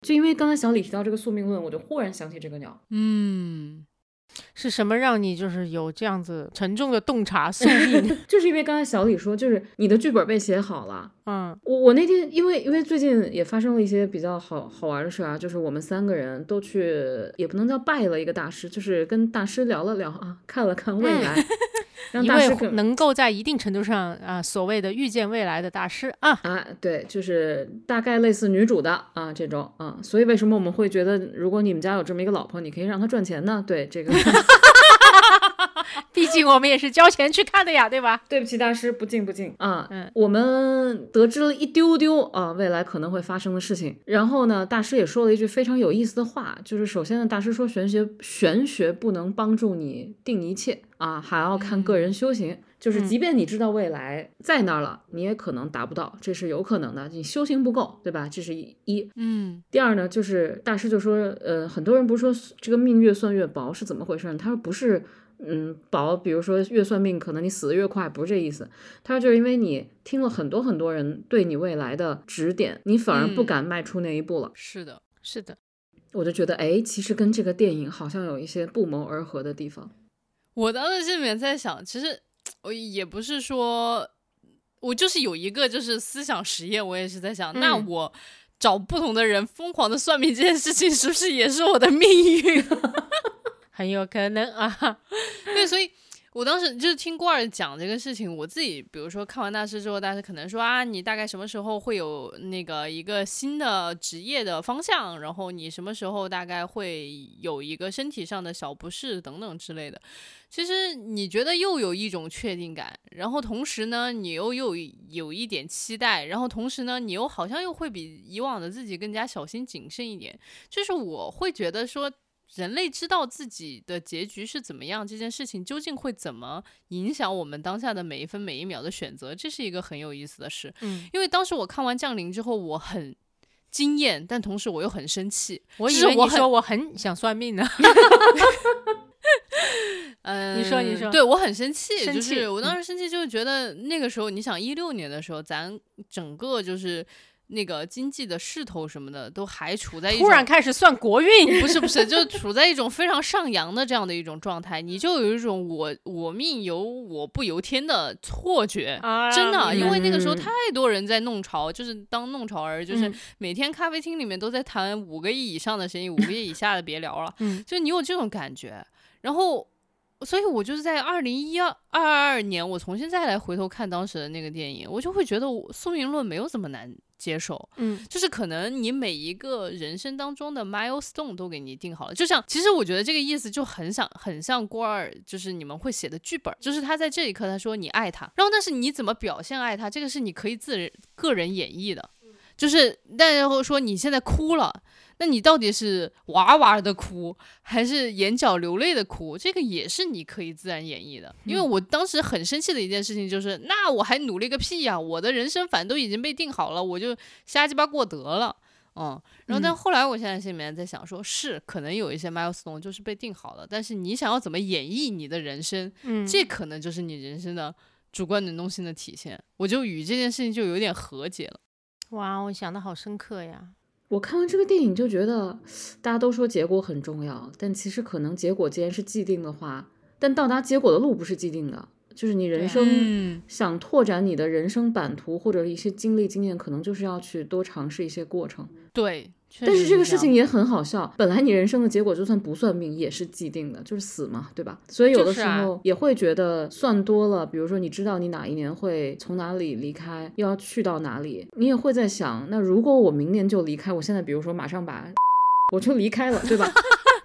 [SPEAKER 5] 就因为刚才小李提到这个宿命论，我就忽然想起这个鸟。
[SPEAKER 3] 嗯，
[SPEAKER 4] 是什么让你就是有这样子沉重的洞察宿命？
[SPEAKER 5] 就是因为刚才小李说，就是你的剧本被写好了。
[SPEAKER 4] 嗯
[SPEAKER 5] 我我那天因为因为最近也发生了一些比较好好玩的事啊，就是我们三个人都去，也不能叫拜了一个大师，就是跟大师聊了聊啊，看了看未来，让
[SPEAKER 4] 一
[SPEAKER 5] 大师跟
[SPEAKER 4] 位能够在一定程度上啊，所谓的预见未来的大师啊，
[SPEAKER 5] 啊，对，就是大概类似女主的啊这种啊，所以为什么我们会觉得，如果你们家有这么一个老婆，你可以让她赚钱呢？对这个，
[SPEAKER 4] 毕竟我们也是交钱去看的呀，对吧？
[SPEAKER 5] 对不起大师，不敬不敬啊。
[SPEAKER 4] 嗯
[SPEAKER 5] 我们得知了一丢丢啊未来可能会发生的事情，然后呢，大师也说了一句非常有意思的话，就是首先呢，大师说玄学玄学不能帮助你定一切啊，还要看个人修行。就是即便你知道未来在那儿了，你也可能达不到，这是有可能的。你修行不够，对吧？这是一一。
[SPEAKER 3] 嗯，
[SPEAKER 5] 第二呢，就是大师就说，呃，很多人不是说这个命越算越薄是怎么回事呢？他说不是，嗯，保，比如说越算命，可能你死的越快，不是这意思。他说就是因为你听了很多很多人对你未来的指点，你反而不
[SPEAKER 3] 嗯
[SPEAKER 5] 敢迈出那一步了。
[SPEAKER 3] 是的，
[SPEAKER 4] 是的，
[SPEAKER 5] 我就觉得，哎，其实跟这个电影好像有一些不谋而合的地方。
[SPEAKER 3] 我当时心里面在想，其实我也不是说，我就是有一个就是思想实验，我也是在想，那
[SPEAKER 4] 嗯
[SPEAKER 3] 我找不同的人疯狂的算命这件事情，是不是也是我的命运？
[SPEAKER 4] 很有可能啊。
[SPEAKER 3] 对，所以我当时就是听郭儿讲这个事情，我自己比如说看完大师之后，大师可能说啊，你大概什么时候会有那个一个新的职业的方向，然后你什么时候大概会有一个身体上的小不适等等之类的。其实你觉得又有一种确定感，然后同时呢，你又又有一点期待，然后同时呢，你又好像又会比以往的自己更加小心谨慎一点。就是我会觉得说，人类知道自己的结局是怎么样，这件事情究竟会怎么影响我们当下的每一分每一秒的选择，这是一个很有意思的事。
[SPEAKER 4] 嗯，
[SPEAKER 3] 因为当时我看完《降临》之后，我很惊艳，但同时我又很生气。
[SPEAKER 4] 我以为你说我很想算命呢。
[SPEAKER 3] 嗯，
[SPEAKER 4] 你说你说
[SPEAKER 3] 对我很生气，就
[SPEAKER 4] 生气
[SPEAKER 3] 是我当
[SPEAKER 4] 嗯
[SPEAKER 3] 时生气，就是觉得那个时候，你想一六年的时候，咱整个就是那个经济的势头什么的，都还处在一
[SPEAKER 4] 突然开始算国运，
[SPEAKER 3] 不是不是，就处在一种非常上扬的这样的一种状态，你就有一种我我命由我不由天的错觉。
[SPEAKER 4] 啊
[SPEAKER 3] 真的，因为那个时候
[SPEAKER 5] 嗯
[SPEAKER 3] 太多人在弄潮，就是当弄潮儿，就是
[SPEAKER 4] 嗯
[SPEAKER 3] 每天咖啡厅里面都在谈五个亿以上的生意，五个亿以下的别聊了。
[SPEAKER 4] 嗯
[SPEAKER 3] 就你有这种感觉，然后，所以我就是在二零一二二二年，我重新再来回头看当时的那个电影，我就会觉得我宿命论没有这么难接受，
[SPEAKER 4] 嗯。
[SPEAKER 3] 就是可能你每一个人生当中的 milestone 都给你定好了，就像其实我觉得这个意思就很像很像郭二，就是你们会写的剧本，就是他在这一刻他说你爱他，然后但是你怎么表现爱他，这个是你可以自人个人演绎的，就是但然后说你现在哭了。那你到底是哇哇的哭，还是眼角流泪的哭？这个也是你可以自然演绎的。因为我当时很生气的一件事情就是，那我还努力个屁呀！我的人生反正都已经被定好了，我就瞎鸡巴过得了。嗯，然后但后来我现在心里面在想说，是可能有一些 milestone 就是被定好了，但是你想要怎么演绎你的人生，
[SPEAKER 4] 嗯，
[SPEAKER 3] 这可能就是你人生的主观能动性的体现。我就与这件事情就有点和解了。
[SPEAKER 4] 哇，我想的好深刻呀。
[SPEAKER 5] 我看完这个电影就觉得，大家都说结果很重要，但其实可能结果既然是既定的话，但到达结果的路不是既定的，就是你人生
[SPEAKER 3] 嗯，
[SPEAKER 5] 想拓展你的人生版图或者一些经历经验，可能就是要去多尝试一些过程。
[SPEAKER 3] 对。确
[SPEAKER 5] 但是这个事情也很好笑，本来你人生的结果就算不算命也是既定的，就是死嘛，对吧？所以有的时候也会觉得算多了，比如说你知道你哪一年会从哪里离开，又要去到哪里，你也会在想，那如果我明年就离开，我现在比如说马上把 我就离开了，对吧？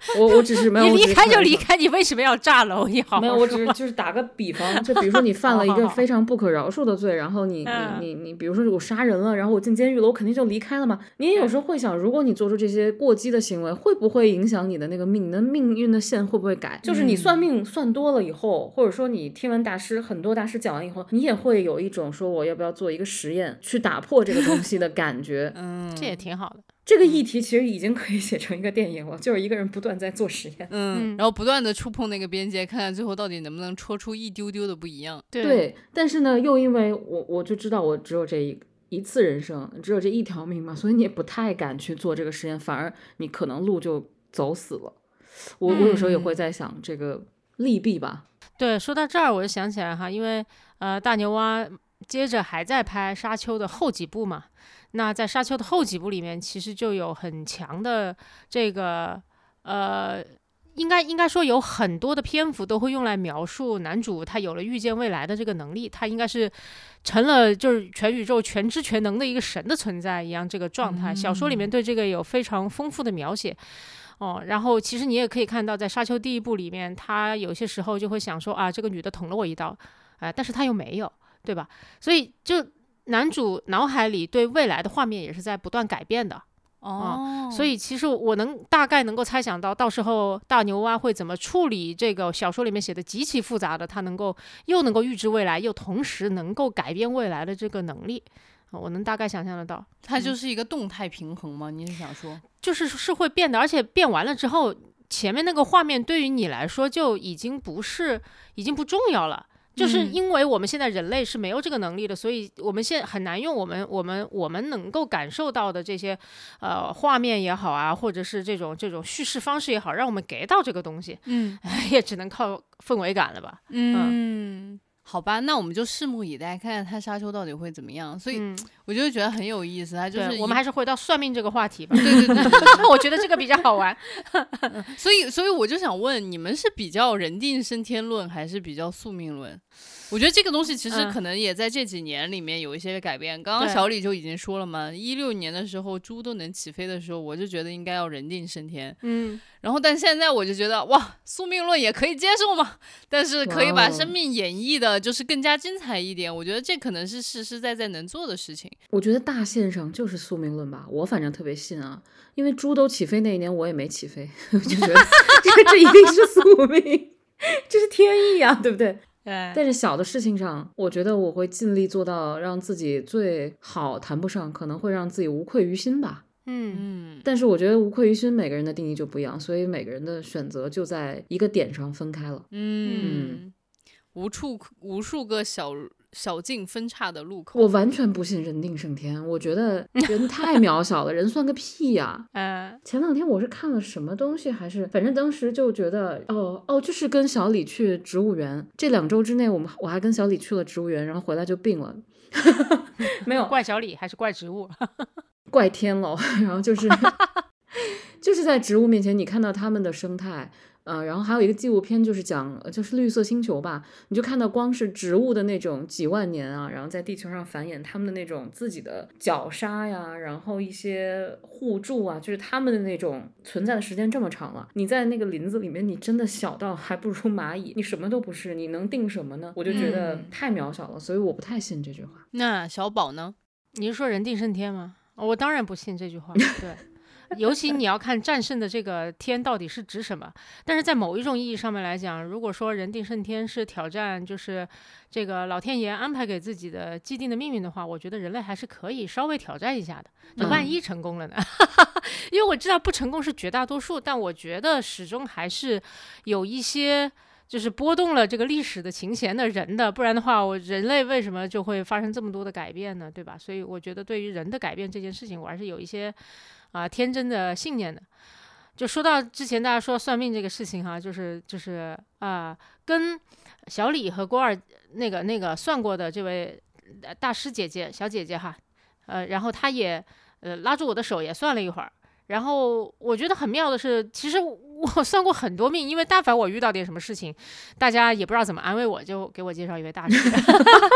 [SPEAKER 5] 我我只是没有
[SPEAKER 4] 你离
[SPEAKER 5] 开
[SPEAKER 4] 就离开，你为什么要炸楼？你好好
[SPEAKER 5] 没有，我只是就是打个比方，就比如说你 犯了一个非常不可饶恕的罪，然后你
[SPEAKER 4] 嗯
[SPEAKER 5] 你你你，比如说我杀人了，然后我进监狱了，我肯定就离开了嘛。你也有时候会想，如果你做出这些过激的行为，会不会影响你的那个命？你的命运的线会不会改？就是你算命算多了以后，或者说你听完大师很多大师讲完以后，你也会有一种说我要不要做一个实验去打破这个东西的感觉。
[SPEAKER 3] 嗯，
[SPEAKER 4] 这也挺好的。
[SPEAKER 5] 这个议题其实已经可以写成一个电影了，就是一个人不断在做实验。
[SPEAKER 3] 嗯，
[SPEAKER 4] 嗯
[SPEAKER 3] 然后不断的触碰那个边界，看看最后到底能不能戳出一丢丢的不一样。
[SPEAKER 4] 对
[SPEAKER 5] 对，但是呢，又因为我我就知道我只有这一一次人生，只有这一条命嘛，所以你也不太敢去做这个实验，反而你可能路就走死了。我我有时候也会在想这个利弊吧。
[SPEAKER 4] 对，说到这儿我就想起来哈，因为呃大牛蛙接着还在拍《沙丘》的后几部嘛，那在《沙丘》的后几部里面，其实就有很强的这个呃。应该应该说有很多的篇幅都会用来描述男主他有了预见未来的这个能力，他应该是成了就是全宇宙全知全能的一个神的存在一样这个状态。小说里面对这个有非常丰富的描写。哦，然后其实你也可以看到，在《沙丘》第一部里面，他有些时候就会想说啊，这个女的捅了我一刀，哎、但是他又没有，对吧？所以就男主脑海里对未来的画面也是在不断改变的。
[SPEAKER 3] 哦
[SPEAKER 4] 所以其实我能大概能够猜想到，到时候大牛蛙会怎么处理这个小说里面写的极其复杂的，他能够又能够预知未来，又同时能够改变未来的这个能力，啊我能大概想象得到，
[SPEAKER 3] 它就是一个动态平衡吗？你是想说？
[SPEAKER 4] 就是是会变的，而且变完了之后，前面那个画面对于你来说就已经不是，已经不重要了。就是
[SPEAKER 3] 嗯。
[SPEAKER 4] 因为我们现在人类是没有这个能力的，所以我们现很难用我们我们我们能够感受到的这些呃画面也好啊，或者是这种这种叙事方式也好，让我们给到这个东西，
[SPEAKER 3] 嗯。
[SPEAKER 4] 哎，也只能靠氛围感了吧。
[SPEAKER 3] 嗯，好吧，那我们就拭目以待，看看他沙丘到底会怎么样。所以
[SPEAKER 4] 嗯，
[SPEAKER 3] 我就觉得很有意思，他就是，
[SPEAKER 4] 我们还是回到算命这个话题吧。
[SPEAKER 3] 对对对
[SPEAKER 4] 我觉得这个比较好玩。
[SPEAKER 3] 所以，所以我就想问，你们是比较人定胜天论，还是比较宿命论？我觉得这个东西其实
[SPEAKER 4] 嗯
[SPEAKER 3] 可能也在这几年里面有一些改变。刚刚小李就已经说了嘛，一六年的时候猪都能起飞的时候，我就觉得应该要人定胜天。
[SPEAKER 4] 嗯
[SPEAKER 3] 然后但现在我就觉得哇，宿命论也可以接受嘛，但是可以把生命演绎的就是更加精彩一点，我觉得这可能是实实在在能做的事情。
[SPEAKER 5] 我觉得大线上就是宿命论吧，我反正特别信啊，因为猪都起飞那一年我也没起飞，就觉得这这一定是宿命，这是天意啊，对不对？
[SPEAKER 4] 对，
[SPEAKER 5] 但是小的事情上，我觉得我会尽力做到让自己最好，谈不上可能会让自己无愧于心吧。
[SPEAKER 4] 嗯
[SPEAKER 3] 嗯，
[SPEAKER 5] 但是我觉得无愧于心，每个人的定义就不一样，所以每个人的选择就在一个点上分开了。
[SPEAKER 3] 嗯，无处无数个小小径分叉的路口。
[SPEAKER 5] 我完全不信人定胜天，我觉得 人太渺小了，人算个屁呀、
[SPEAKER 4] 嗯
[SPEAKER 5] 前两天我是看了什么东西，还是反正当时就觉得，哦哦，就是跟小李去植物园，这两周之内，我们我还跟小李去了植物园，然后回来就病了，没 有
[SPEAKER 4] 怪小李还是怪植物？
[SPEAKER 5] 怪天了，然后就是 就是在植物面前，你看到它们的生态。呃，然后还有一个纪录片，就是讲呃就是绿色星球吧，你就看到光是植物的那种几万年啊，然后在地球上繁衍它们的那种自己的绞杀呀，然后一些互助啊，就是他们的那种存在的时间这么长了。你在那个林子里面，你真的小到还不如蚂蚁，你什么都不是，你能定什么呢？我就觉得
[SPEAKER 4] 嗯
[SPEAKER 5] 太渺小了，所以我不太信这句话。
[SPEAKER 3] 那小宝呢？
[SPEAKER 4] 你是说人定胜天吗？我当然不信这句话，对。尤其你要看战胜的这个天到底是指什么，但是在某一种意义上面来讲，如果说人定胜天是挑战，就是这个老天爷安排给自己的既定的命运的话，我觉得人类还是可以稍微挑战一下的。就万
[SPEAKER 5] 嗯
[SPEAKER 4] 一成功了呢？因为我知道不成功是绝大多数，但我觉得始终还是有一些。就是拨动了这个历史的琴弦的人的，不然的话，我人类为什么就会发生这么多的改变呢？对吧？所以我觉得对于人的改变这件事情，我还是有一些啊、天真的信念的。就说到之前大家说算命这个事情哈，就是就是啊、跟小李和郭二那个那个算过的这位大师姐姐小姐姐哈，呃，然后她也呃拉住我的手也算了一会儿。然后我觉得很妙的是，其实我 算过很多命，因为但凡我遇到点什么事情，大家也不知道怎么安慰我，就给我介绍一位大师。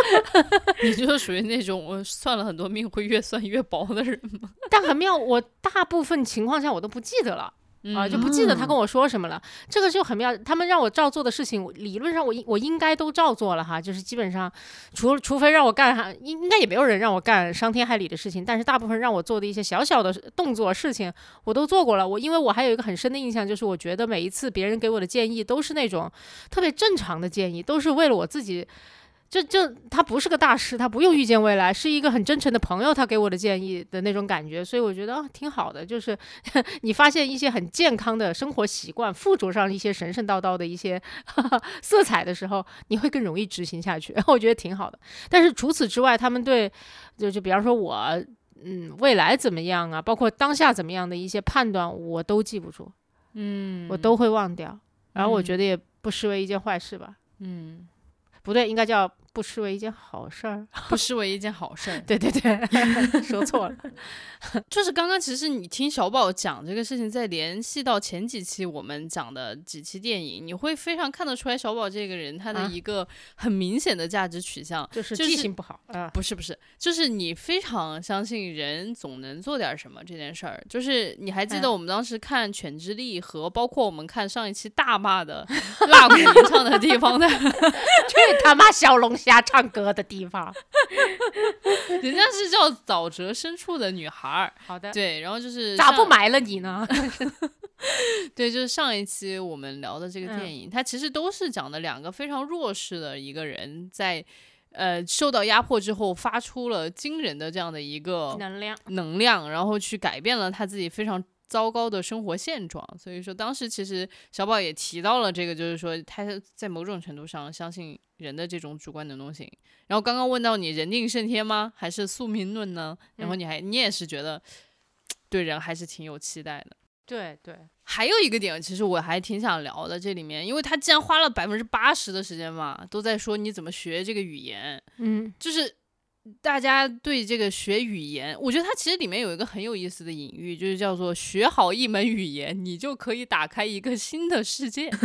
[SPEAKER 3] 你 就是属于那种我算了很多命会越算越薄的人吗？
[SPEAKER 4] 但很妙，我大部分情况下我都不记得了。啊，就
[SPEAKER 3] 嗯
[SPEAKER 4] 不记得他跟我说什么了，这个就很妙。他们让我照做的事情，理论上我应我应该都照做了哈，就是基本上，除除非让我干哈，应应该也没有人让我干伤天害理的事情，但是大部分让我做的一些小小的动作事情，我都做过了。我因为我还有一个很深的印象，就是我觉得每一次别人给我的建议都是那种特别正常的建议，都是为了我自己。就就他不是个大师，他不用预见未来，是一个很真诚的朋友，他给我的建议的那种感觉，所以我觉得啊挺好的。就是 你发现一些很健康的生活习惯，附着上一些神神叨叨的一些 色彩的时候，你会更容易执行下去。我觉得挺好的。但是除此之外，他们对就就比方说我嗯未来怎么样啊，包括当下怎么样的一些判断，我都记不住，
[SPEAKER 3] 嗯
[SPEAKER 4] 我都会忘掉。然后我
[SPEAKER 3] 嗯
[SPEAKER 4] 觉得也不失为一件坏事吧。
[SPEAKER 3] 嗯，
[SPEAKER 4] 不对，应该叫不失为一件好事儿。
[SPEAKER 3] 不失为一件好事儿。
[SPEAKER 4] 对对对，说错了。
[SPEAKER 3] 就是刚刚其实你听小宝讲这个事情，再联系到前几期我们讲的几期电影，你会非常看得出来小宝这个人他的
[SPEAKER 4] 啊
[SPEAKER 3] 一个很明显的价值取向。
[SPEAKER 4] 就是
[SPEAKER 3] 就是
[SPEAKER 4] 记性不好啊。
[SPEAKER 3] 不是不是，就是你非常相信人总能做点什么这件事儿。就是你还记得
[SPEAKER 4] 嗯
[SPEAKER 3] 我们当时看《犬之力》和包括我们看上一期大骂的 蜡鼓吟唱的地方的，
[SPEAKER 4] 去他妈小龙虾唱歌的地方。
[SPEAKER 3] 人家是叫沼泽深处的女孩儿。
[SPEAKER 4] 好的，
[SPEAKER 3] 对，然后就是
[SPEAKER 4] 咋不埋了你呢？
[SPEAKER 3] 对，就是上一期我们聊的这个
[SPEAKER 4] 嗯
[SPEAKER 3] 电影，它其实都是讲的两个非常弱势的一个人在。呃，受到压迫之后，发出了惊人的这样的一个
[SPEAKER 4] 能量。
[SPEAKER 3] 能量，然后去改变了他自己非常糟糕的生活现状。所以说，当时其实小宝也提到了这个，就是说他在某种程度上相信人的这种主观能动性。然后刚刚问到你人定胜天吗？还是宿命论呢？然后
[SPEAKER 4] 嗯
[SPEAKER 3] 你还你也是觉得对人还是挺有期待的。
[SPEAKER 4] 对对，
[SPEAKER 3] 还有一个点，其实我还挺想聊的，这里面，因为他既然花了百分之八十的时间嘛，都在说你怎么学这个语言，
[SPEAKER 4] 嗯
[SPEAKER 3] 就是大家对这个学语言，我觉得它其实里面有一个很有意思的隐喻，就是叫做学好一门语言，你就可以打开一个新的世界。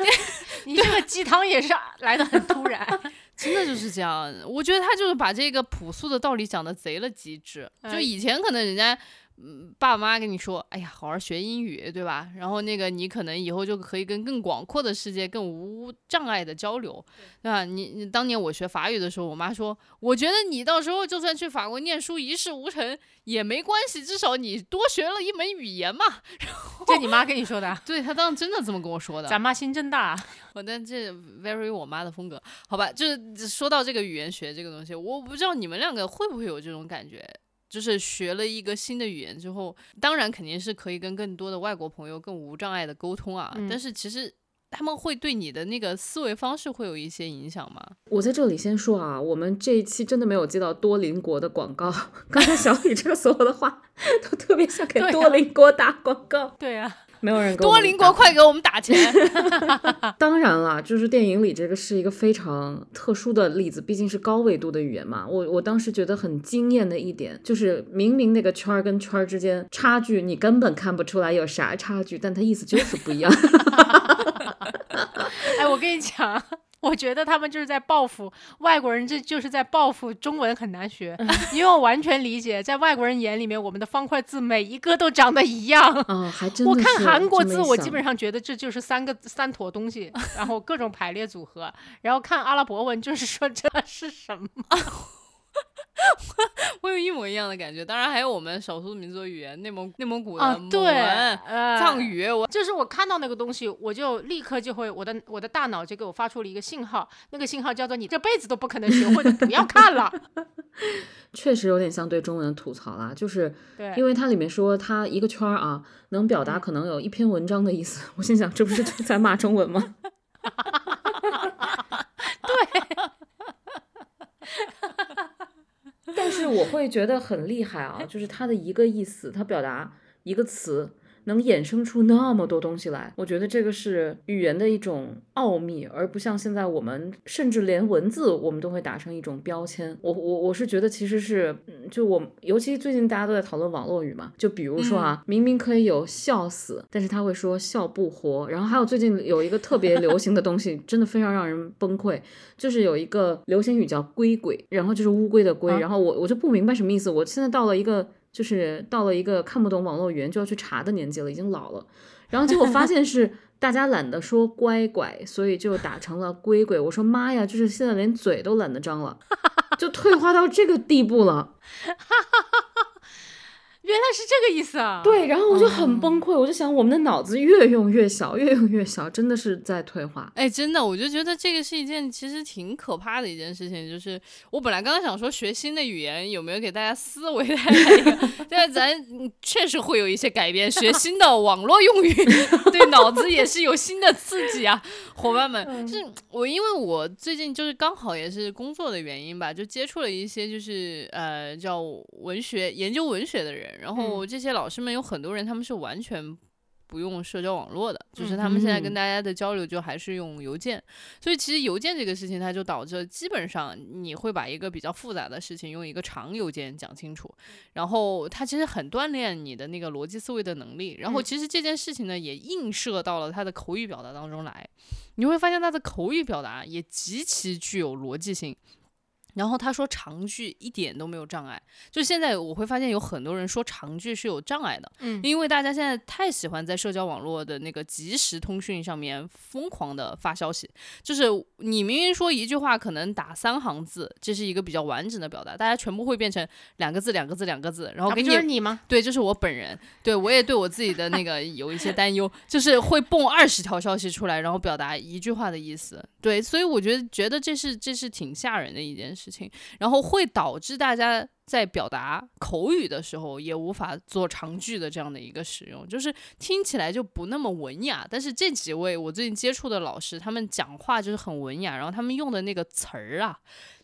[SPEAKER 4] 你这个鸡汤也是来的很突然。
[SPEAKER 3] 真的就是这样，我觉得他就是把这个朴素的道理讲的贼了极致。就
[SPEAKER 4] 哎
[SPEAKER 3] 以前可能人家嗯，爸爸妈妈跟你说，哎呀，好好学英语，对吧？然后那个你可能以后就可以跟更广阔的世界更无障碍的交流，对吧？你你当年我学法语的时候，我妈说，我觉得你到时候就算去法国念书一事无成也没关系，至少你多学了一门语言嘛。
[SPEAKER 4] 这你妈跟你说的啊？
[SPEAKER 3] 对她当时真的这么跟我说的。
[SPEAKER 4] 咱妈心真大。
[SPEAKER 3] 我但这 very 我妈的风格，好吧？就是说到这个语言学这个东西，我不知道你们两个会不会有这种感觉。就是学了一个新的语言之后，当然肯定是可以跟更多的外国朋友更无障碍的沟通啊。但是其实他们会对你的那个思维方式会有一些影响吗？
[SPEAKER 5] 我在这里先说啊，我们这一期真的没有接到多邻国的广告。刚才小雨这个所有的话都特别像给多邻国打广告。
[SPEAKER 4] 对啊。
[SPEAKER 5] 没有人
[SPEAKER 3] 多邻国快给我们打钱！
[SPEAKER 5] 当然了，就是电影里这个是一个非常特殊的例子，毕竟是高纬度的语言嘛。我我当时觉得很惊艳的一点，就是明明那个圈儿跟圈儿之间差距，你根本看不出来有啥差距，但它意思就是不一样。
[SPEAKER 4] 哎，我跟你讲。我觉得他们就是在报复外国人，这就是在报复中文很难学，因为我完全理解，在外国人眼里面，我们的方块字每一个都长得一样。
[SPEAKER 5] 啊，还真。
[SPEAKER 4] 我看韩国字，我基本上觉得这就是三个三坨东西，然后各种排列组合。然后看阿拉伯文，就是说这是什么。
[SPEAKER 3] 我有一模一样的感觉，当然还有我们少数民族语言内蒙内蒙古
[SPEAKER 4] 的
[SPEAKER 3] 蒙文、藏语。我
[SPEAKER 4] 就是我看到那个东西，我就立刻就会我的我的大脑就给我发出了一个信号，那个信号叫做你这辈子都不可能学会的，不要看了。
[SPEAKER 5] 确实有点像对中文的吐槽啦，就是因为它里面说它一个圈儿啊，能表达可能有一篇文章的意思。我心想，这不是在骂中文吗？
[SPEAKER 4] 对。
[SPEAKER 5] 但是我会觉得很厉害啊，就是他的一个意思，他表达一个词。能衍生出那么多东西来，我觉得这个是语言的一种奥秘，而不像现在我们甚至连文字我们都会打成一种标签。我我我是觉得其实是，就我尤其最近大家都在讨论网络语嘛，就比如说啊，明明可以有笑死，但是他会说笑不活。然后还有最近有一个特别流行的东西，真的非常让人崩溃，就是有一个流行语叫龟鬼，然后就是乌龟的龟，然后我我就不明白什么意思。我现在到了一个。就是到了一个看不懂网络语言就要去查的年纪了，已经老了。然后结果发现是大家懒得说乖乖，所以就打成了龟龟。我说妈呀，就是现在连嘴都懒得张了，就退化到这个地步了。
[SPEAKER 4] 原来是这个意思啊！
[SPEAKER 5] 对，然后我就很崩溃，我就想我们的脑子越用越小，越用越小，真的是在退化。
[SPEAKER 3] 哎，真的，我就觉得这个是一件其实挺可怕的一件事情。就是我本来刚刚想说学新的语言有没有给大家思维带来一个，但咱确实会有一些改变。学新的网络用语，对脑子也是有新的刺激啊，伙伴们。就是我因为我最近就是刚好也是工作的原因吧，就接触了一些就是呃叫文学研究文学的人。然后这些老师们有很多人，他们是完全不用社交网络的，就是他们现在跟大家的交流就还是用邮件。所以其实邮件这个事情，它就导致基本上你会把一个比较复杂的事情用一个长邮件讲清楚。然后它其实很锻炼你的那个逻辑思维的能力。然后其实这件事情呢，也映射到了他的口语表达当中来。你会发现他的口语表达也极其具有逻辑性。然后他说长句一点都没有障碍，就现在我会发现有很多人说长句是有障碍的，
[SPEAKER 4] 嗯，
[SPEAKER 3] 因为大家现在太喜欢在社交网络的那个即时通讯上面疯狂的发消息，就是你明明说一句话可能打三行字，这是一个比较完整的表达，大家全部会变成两个字两个字两个字，然后给你
[SPEAKER 4] 就是你吗？
[SPEAKER 3] 对，就是我本人，对我也对我自己的那个 有一些担忧，就是会蹦二十条消息出来，然后表达一句话的意思，对，所以我觉得觉得这是这是挺吓人的一件事。事情，然后会导致大家在表达口语的时候也无法做长句的这样的一个使用，就是听起来就不那么文雅。但是这几位我最近接触的老师，他们讲话就是很文雅，然后他们用的那个词儿啊。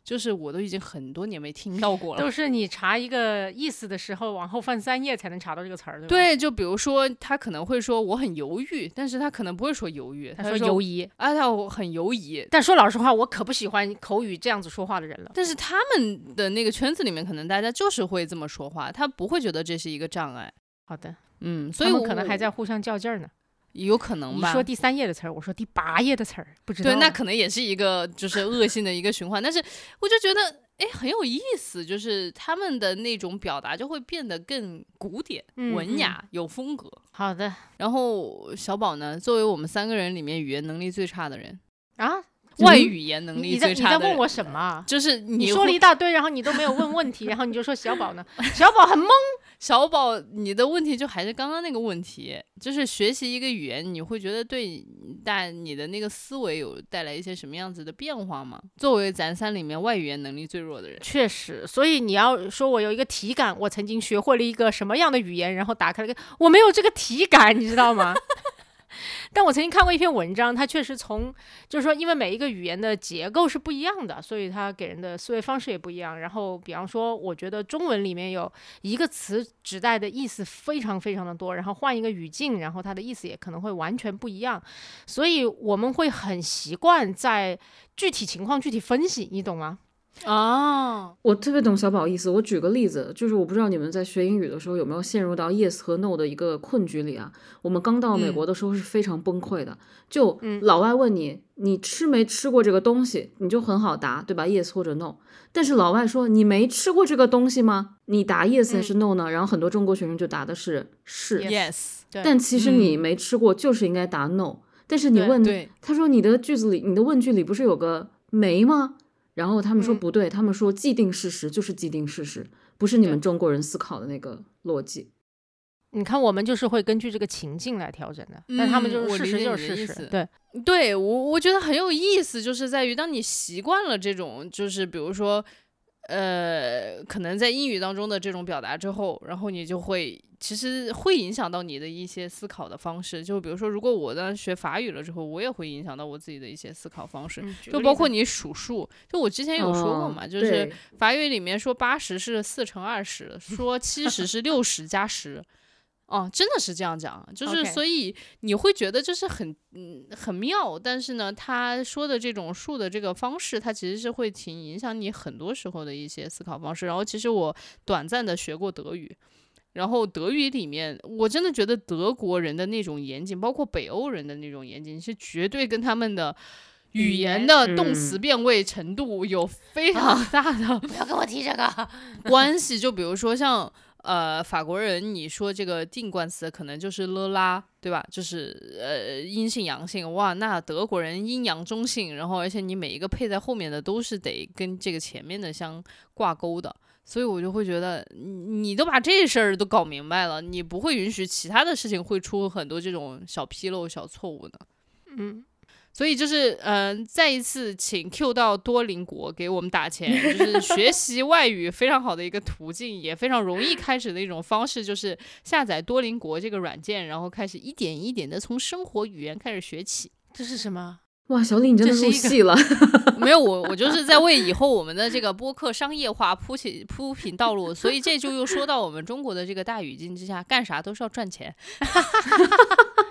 [SPEAKER 3] 就是我都已经很多年没听到过了，
[SPEAKER 4] 都是你查一个意思的时候，往后翻三页才能查到这个词儿，对吧？
[SPEAKER 3] 对，就比如说他可能会说我很犹豫，但是他可能不会说犹豫，
[SPEAKER 4] 他
[SPEAKER 3] 说
[SPEAKER 4] 犹疑，
[SPEAKER 3] 啊，他我很犹疑。
[SPEAKER 4] 但说老实话，我可不喜欢口语这样子说话的人了。
[SPEAKER 3] 但是他们的那个圈子里面，可能大家就是会这么说话，他不会觉得这是一个障碍。
[SPEAKER 4] 好的，
[SPEAKER 3] 嗯，所以
[SPEAKER 4] 我可能还在互相较劲儿呢。
[SPEAKER 3] 有可能吧？
[SPEAKER 4] 你说第三页的词儿，我说第八页的词儿，不知道。
[SPEAKER 3] 对，那可能也是一个就是恶性的一个循环。但是我就觉得，哎，很有意思，就是他们的那种表达就会变得更古典、
[SPEAKER 4] 嗯
[SPEAKER 3] 文雅、有风格。
[SPEAKER 4] 好的
[SPEAKER 3] 然后小宝呢，作为我们三个人里面语言能力最差的人，
[SPEAKER 4] 啊，
[SPEAKER 3] 外语言能力
[SPEAKER 4] 你你在
[SPEAKER 3] 最差的人，
[SPEAKER 4] 你在问我什么啊？
[SPEAKER 3] 就是
[SPEAKER 4] 你
[SPEAKER 3] 你
[SPEAKER 4] 说了一大堆，然后你都没有问问题，然后你就说小宝呢？小宝很懵。
[SPEAKER 3] 小宝，你的问题就还是刚刚那个问题，就是学习一个语言，你会觉得对但你的那个思维有带来一些什么样子的变化吗？作为咱三里面外语言能力最弱的人，
[SPEAKER 4] 确实，所以你要说我有一个体感，我曾经学会了一个什么样的语言，然后打开了个，我没有这个体感，你知道吗？但我曾经看过一篇文章，它确实从就是说，因为每一个语言的结构是不一样的，所以它给人的思维方式也不一样。然后，比方说，我觉得中文里面有一个词指代的意思非常非常的多，然后换一个语境，然后它的意思也可能会完全不一样。所以我们会很习惯在具体情况具体分析，你懂吗？
[SPEAKER 3] 哦，
[SPEAKER 5] 我特别懂小宝意思。我举个例子，就是我不知道你们在学英语的时候有没有陷入到 yes 和 no 的一个困局里啊？我们刚到美国的时候是非常崩溃的。就老外问你，你吃没吃过这个东西，你就很好答，对吧？yes 或者 no。但是老外说你没吃过这个东西吗？你答 yes 还是 no 呢？然后很多中国学生就答的是是。
[SPEAKER 3] yes，
[SPEAKER 5] 但其实你没吃过，就是应该答 no。但是你问
[SPEAKER 3] 对
[SPEAKER 5] 他说你的句子里，你的问句里不是有个没吗？然后他们说
[SPEAKER 4] 嗯
[SPEAKER 5] 不对，他们说既定事实就是既定事实，不是你们中国人思考的那个逻辑。
[SPEAKER 4] 你看，我们就是会根据这个情境来调整的，但他们就是事实就是事实。对，
[SPEAKER 3] 对我我觉得很有意思，就是在于当你习惯了这种，就是比如说，呃，可能在英语当中的这种表达之后，然后你就会其实会影响到你的一些思考的方式。就比如说，如果我当时学法语了之后，我也会影响到我自己的一些思考方式。
[SPEAKER 4] 嗯
[SPEAKER 3] 就包括你数数，就我之前有说过
[SPEAKER 5] 哦
[SPEAKER 3] 嘛，就是法语里面说八十是四乘二十，说七十是六十加十。哦，真的是这样讲，就是所以你会觉得这是很嗯很妙，但是呢，他说的这种数的这个方式，它其实是会挺影响你很多时候的一些思考方式。然后其实我短暂的学过德语，然后德语里面，我真的觉得德国人的那种严谨，包括北欧人的那种严谨，是绝对跟他们的语
[SPEAKER 4] 语
[SPEAKER 3] 言
[SPEAKER 4] 言
[SPEAKER 3] 的动
[SPEAKER 5] 嗯
[SPEAKER 3] 词变位程度有非常大的
[SPEAKER 4] 不要跟我提这个。
[SPEAKER 3] 关系。就比如说像呃法国人，你说这个定冠词可能就是了啦，对吧？就是呃阴性阳性，哇，那德国人阴阳中性，然后而且你每一个配在后面的都是得跟这个前面的相挂钩的。所以我就会觉得，你你都把这事儿都搞明白了，你不会允许其他的事情会出很多这种小纰漏、小错误的。
[SPEAKER 4] 嗯，
[SPEAKER 3] 所以就是，嗯、再一次请 Q 到多邻国给我们打钱，就是学习外语非常好的一个途径，也非常容易开始的一种方式，就是下载多邻国这个软件，然后开始一点一点的从生活语言开始学起。
[SPEAKER 4] 这是什么？
[SPEAKER 5] 哇，小李你真
[SPEAKER 4] 是一个
[SPEAKER 5] 入戏了。
[SPEAKER 3] 没有我，我就是在为以后我们的这个播客商业化铺起铺平道路，所以这就又说到我们中国的这个大语境之下，干啥都是要赚钱。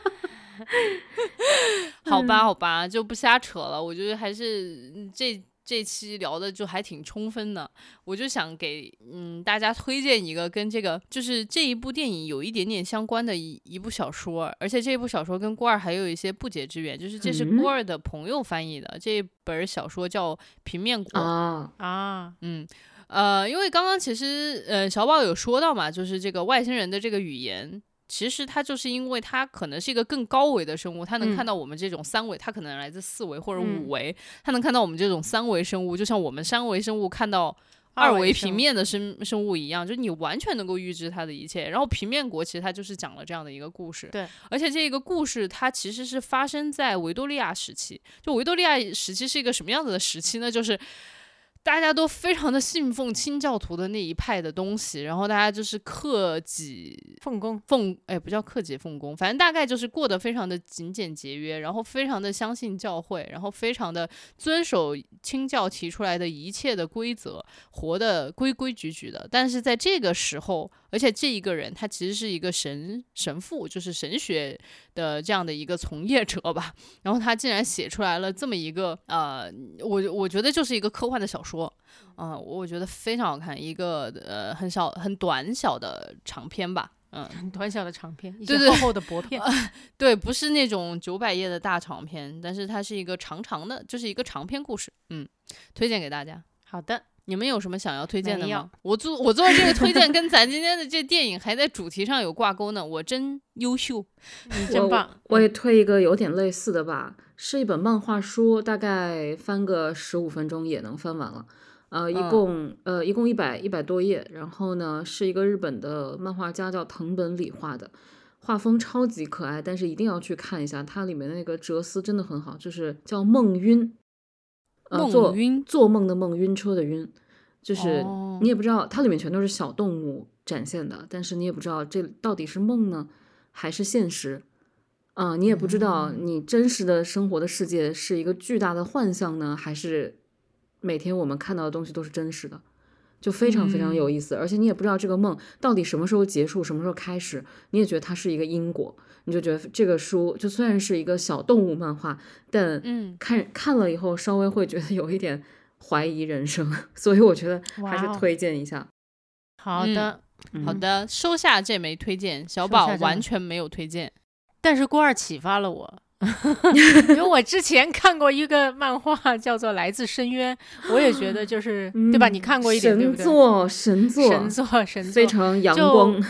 [SPEAKER 3] 好吧，好吧，就不瞎扯了。我觉得还是嗯这这期聊的就还挺充分的。我就想给嗯大家推荐一个跟这个就是这一部电影有一点点相关的一一部小说，而且这部小说跟郭二还有一些不解之缘，就是这是
[SPEAKER 5] 嗯
[SPEAKER 3] 郭二的朋友翻译的。这本小说叫《平面国》
[SPEAKER 5] 啊，
[SPEAKER 4] 啊，
[SPEAKER 3] 嗯，呃，因为刚刚其实呃小宝有说到嘛，就是这个外星人的这个语言，其实它就是因为它可能是一个更高维的生物，它能看
[SPEAKER 4] 嗯
[SPEAKER 3] 到我们这种三维，它可能来自四维或者
[SPEAKER 4] 嗯
[SPEAKER 3] 五维，它能看到我们这种三维生物，就像我们三维生物看到。
[SPEAKER 4] 二
[SPEAKER 3] 二维平面的生生物一样，就是你完全能够预知它的一切。然后平面国其实它就是讲了这样的一个故事，
[SPEAKER 4] 对，
[SPEAKER 3] 而且这个故事它其实是发生在维多利亚时期。就维多利亚时期是一个什么样子的时期呢？就是大家都非常的信奉清教徒的那一派的东西，然后大家就是克己
[SPEAKER 4] 奉公。
[SPEAKER 3] 奉，哎，不叫克己奉公，反正大概就是过得非常的勤俭节约，然后非常的相信教会，然后非常的遵守清教提出来的一切的规则，活得规规矩矩的。但是在这个时候，而且这一个人他其实是一个神神父，就是神学的这样的一个从业者吧。然后他竟然写出来了这么一个呃，我我觉得就是一个科幻的小说，嗯、我觉得非常好看，一个呃很小很短小的长篇吧，嗯。
[SPEAKER 4] 很短小的长篇，一
[SPEAKER 3] 对对
[SPEAKER 4] 些厚厚的薄片。
[SPEAKER 3] 对，不是那种九百页的大长篇，但是它是一个长长的，就是一个长篇故事，嗯，推荐给大家。
[SPEAKER 4] 好的，
[SPEAKER 3] 你们有什么想要推荐的吗？我做我做的这个推荐跟咱今天的这电影还在主题上有挂钩呢，我真优秀。
[SPEAKER 4] 你真棒。
[SPEAKER 5] 我也推一个有点类似的吧，是一本漫画书，大概翻个十五分钟也能翻完了。呃，一
[SPEAKER 3] 嗯
[SPEAKER 5] 共、呃一共一百一百多页，然后呢是一个日本的漫画家叫藤本里画的，画风超级可爱，但是一定要去看一下，它里面的那个哲思真的很好，就是叫梦晕，呃，
[SPEAKER 3] 梦
[SPEAKER 5] 做
[SPEAKER 3] 晕
[SPEAKER 5] 做梦的梦，晕车的晕，就是
[SPEAKER 3] 哦
[SPEAKER 5] 你也不知道它里面全都是小动物展现的，但是你也不知道这到底是梦呢还是现实。啊、你也不知道你真实的生活的世界是一个巨大的幻象呢，还是每天我们看到的东西都是真实的，就非常非常有意思。而且你也不知道这个梦到底什么时候结束，什么时候开始，你也觉得它是一个因果，你就觉得这个书就虽然是一个小动物漫画，但
[SPEAKER 3] 嗯
[SPEAKER 5] 看看了以后稍微会觉得有一点怀疑人生，所以我觉得还是推荐一下。
[SPEAKER 4] 好的，
[SPEAKER 3] 好的，收下这枚推荐，小宝完全没有推荐。
[SPEAKER 4] 但是郭二启发了我。因为我之前看过一个漫画，叫做《来自深渊》，我也觉得就是、对吧？你看过一点，对不对？
[SPEAKER 5] 神作，神作，
[SPEAKER 4] 神作，神作，
[SPEAKER 5] 非常阳
[SPEAKER 4] 就
[SPEAKER 5] 光。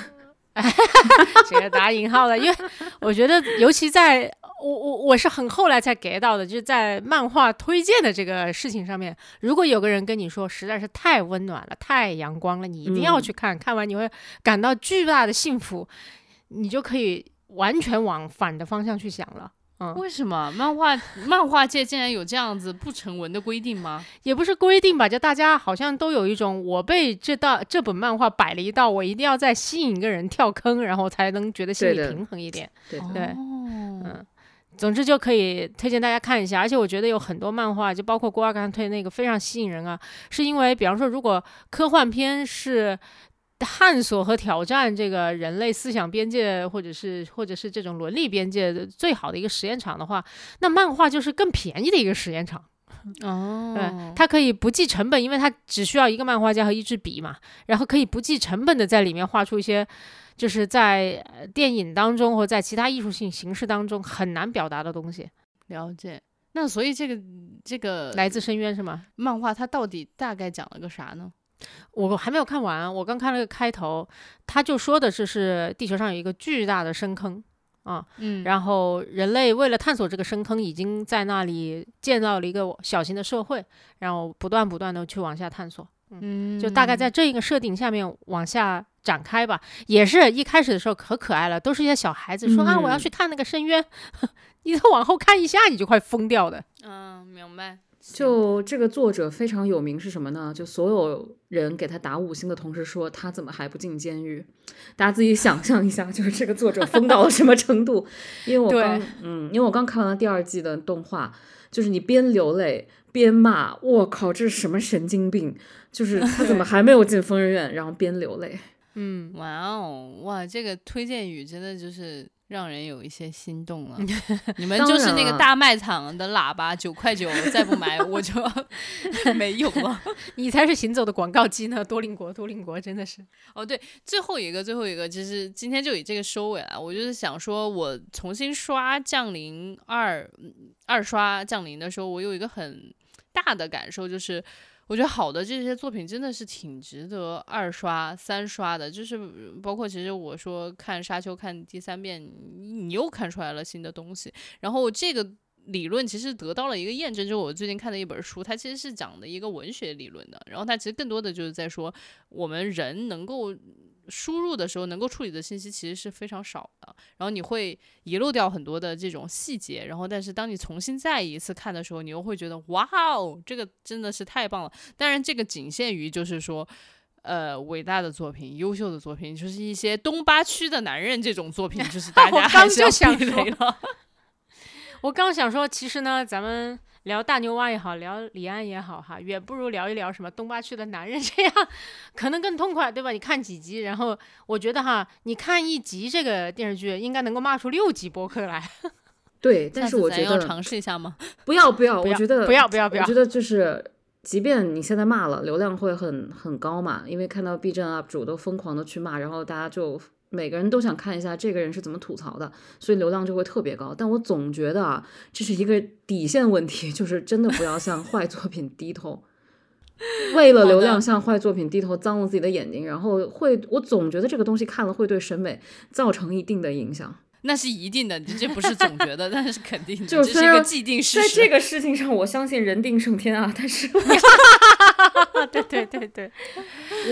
[SPEAKER 4] 这个打引号的，因为我觉得，尤其在我我我是很后来才 get 到的，就是在漫画推荐的这个事情上面，如果有个人跟你说实在是太温暖了、太阳光了，你一定要
[SPEAKER 5] 嗯
[SPEAKER 4] 去看，看完你会感到巨大的幸福，你就可以完全往反的方向去想了。嗯，
[SPEAKER 3] 为什么？漫画漫画界竟然有这样子不成文的规定吗？
[SPEAKER 4] 也不是规定吧，就大家好像都有一种，我被这道这本漫画摆了一道，我一定要再吸引一个人跳坑，然后才能觉得心里平衡一点。
[SPEAKER 5] 对的。
[SPEAKER 4] 对
[SPEAKER 3] 哦，
[SPEAKER 4] 嗯，总之就可以推荐大家看一下，而且我觉得有很多漫画，就包括郭二刚才推那个非常吸引人啊，是因为比方说，如果科幻片是探索和挑战这个人类思想边界，或者是或者是这种伦理边界的最好的一个实验场的话，那漫画就是更便宜的一个实验场。
[SPEAKER 3] 哦，
[SPEAKER 4] 对，它可以不计成本，因为它只需要一个漫画家和一支笔嘛，然后可以不计成本的在里面画出一些，就是在呃电影当中或在其他艺术性形式当中很难表达的东西。
[SPEAKER 3] 了解。那所以这个这个
[SPEAKER 4] 来自深渊是吗？
[SPEAKER 3] 漫画它到底大概讲了个啥呢？
[SPEAKER 4] 我还没有看完，我刚看了个开头，他就说的是是地球上有一个巨大的深坑啊，
[SPEAKER 3] 嗯
[SPEAKER 4] 然后人类为了探索这个深坑，已经在那里建造了一个小型的社会，然后不断不断的去往下探索。
[SPEAKER 3] 嗯，
[SPEAKER 4] 就大概在这一个设定下面往下展开吧。也是一开始的时候可可爱了，都是一些小孩子说、啊，我要
[SPEAKER 5] 嗯
[SPEAKER 4] 去看那个深渊，你再往后看一下，你就快疯掉的。
[SPEAKER 3] 嗯，明白。
[SPEAKER 5] 就这个作者非常有名是什么呢？就所有人给他打五星的同时说他怎么还不进监狱？大家自己想象一下，就是这个作者疯到了什么程度？因为我刚嗯，因为我刚看完了第二季的动画，就是你边流泪边骂，我靠，这是什么神经病？就是他怎么还没有进疯人院？然后边流泪。
[SPEAKER 4] 嗯，
[SPEAKER 3] 哇哦，哇，这个推荐语真的就是让人有一些心动了。你们就是那个大卖场的喇叭，九块九，再不买我就 没有了。
[SPEAKER 4] 你才是行走的广告机呢，多邻国，多邻国真的是。
[SPEAKER 3] 哦，对，最后一个，最后一个，就是今天就以这个收尾了。我就是想说，我重新刷《降临二》嗯二刷《降临》的时候，我有一个很大的感受，就是我觉得好的这些作品真的是挺值得二刷、三刷的。就是包括其实我说看《沙丘》看第三遍，你又看出来了新的东西。然后这个理论其实得到了一个验证，就是我最近看的一本书，它其实是讲的一个文学理论的。然后它其实更多的就是在说，我们人能够输入的时候，能够处理的信息其实是非常少的。然后你会遗漏掉很多的这种细节。然后，但是当你重新再一次看的时候，你又会觉得，哇哦，这个真的是太棒了。当然，这个仅限于就是说。呃，伟大的作品、优秀的作品，就是一些东八区的男人这种作品，就是大 家还是要
[SPEAKER 4] 就想
[SPEAKER 3] 避雷了。
[SPEAKER 4] 我刚想说，其实呢，咱们聊大牛蛙也好，聊李安也好，哈，远不如聊一聊什么东八区的男人，这样可能更痛快，对吧？你看几集，然后我觉得哈，你看一集这个电视剧，应该能够骂出六集播客来。
[SPEAKER 5] 对，但是我觉得
[SPEAKER 3] 要尝试一下吗？
[SPEAKER 5] 不要不要，
[SPEAKER 4] 不要
[SPEAKER 5] 我觉得
[SPEAKER 4] 不要不要不要
[SPEAKER 5] 我觉得就是，即便你现在骂了，流量会很很高嘛，因为看到 B 站 UP 主都疯狂的去骂，然后大家就每个人都想看一下这个人是怎么吐槽的，所以流量就会特别高。但我总觉得啊，这是一个底线问题，就是真的不要向坏作品低头。为了流量向坏作品低头，脏了自己的眼睛，然后会，我总觉得这个东西看了会对审美造成一定的影响。
[SPEAKER 3] 那是一定的，这不是总觉得，但是肯定的，
[SPEAKER 5] 就虽然
[SPEAKER 3] 一个既定事实。
[SPEAKER 5] 在这个事情上，我相信人定胜天啊，但是
[SPEAKER 4] 对对对对，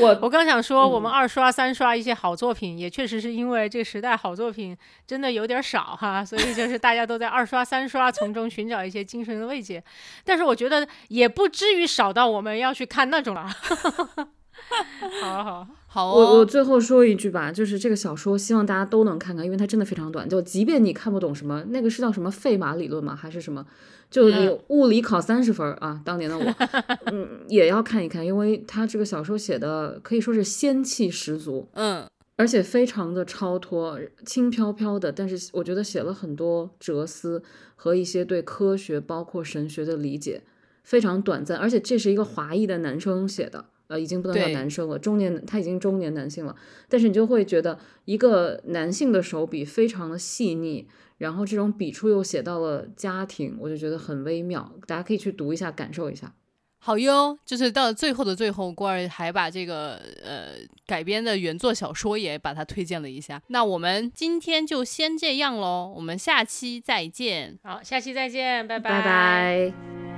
[SPEAKER 5] 我
[SPEAKER 4] 我刚想说，我们二刷三刷一些好作品，也确实是因为这个时代好作品真的有点少哈，所以就是大家都在二刷三刷，从中寻找一些精神的慰藉。但是我觉得也不至于少到我们要去看那种了。好好，
[SPEAKER 3] 好
[SPEAKER 5] 我我
[SPEAKER 3] 哦，
[SPEAKER 5] 最后说一句吧，就是这个小说，希望大家都能看看，因为它真的非常短。就即便你看不懂什么，那个是叫什么费马理论吗？还是什么？就你
[SPEAKER 3] 嗯
[SPEAKER 5] 物理考三十分儿啊，当年的我，嗯，也要看一看，因为他这个小说写的可以说是仙气十足，
[SPEAKER 3] 嗯，
[SPEAKER 5] 而且非常的超脱，轻飘飘的。但是我觉得写了很多哲思和一些对科学包括神学的理解，非常短暂。而且这是一个华裔的男生写的，呃，已经不能叫男生了，中年他已经中年男性了。但是你就会觉得一个男性的手笔非常的细腻，然后这种笔触又写到了家庭，我就觉得很微妙。大家可以去读一下，感受一下。
[SPEAKER 3] 好哟。就是到最后的最后，郭儿还把这个呃改编的原作小说也把它推荐了一下。那我们今天就先这样喽，我们下期再见。
[SPEAKER 4] 好，下期再见，拜
[SPEAKER 5] 拜拜。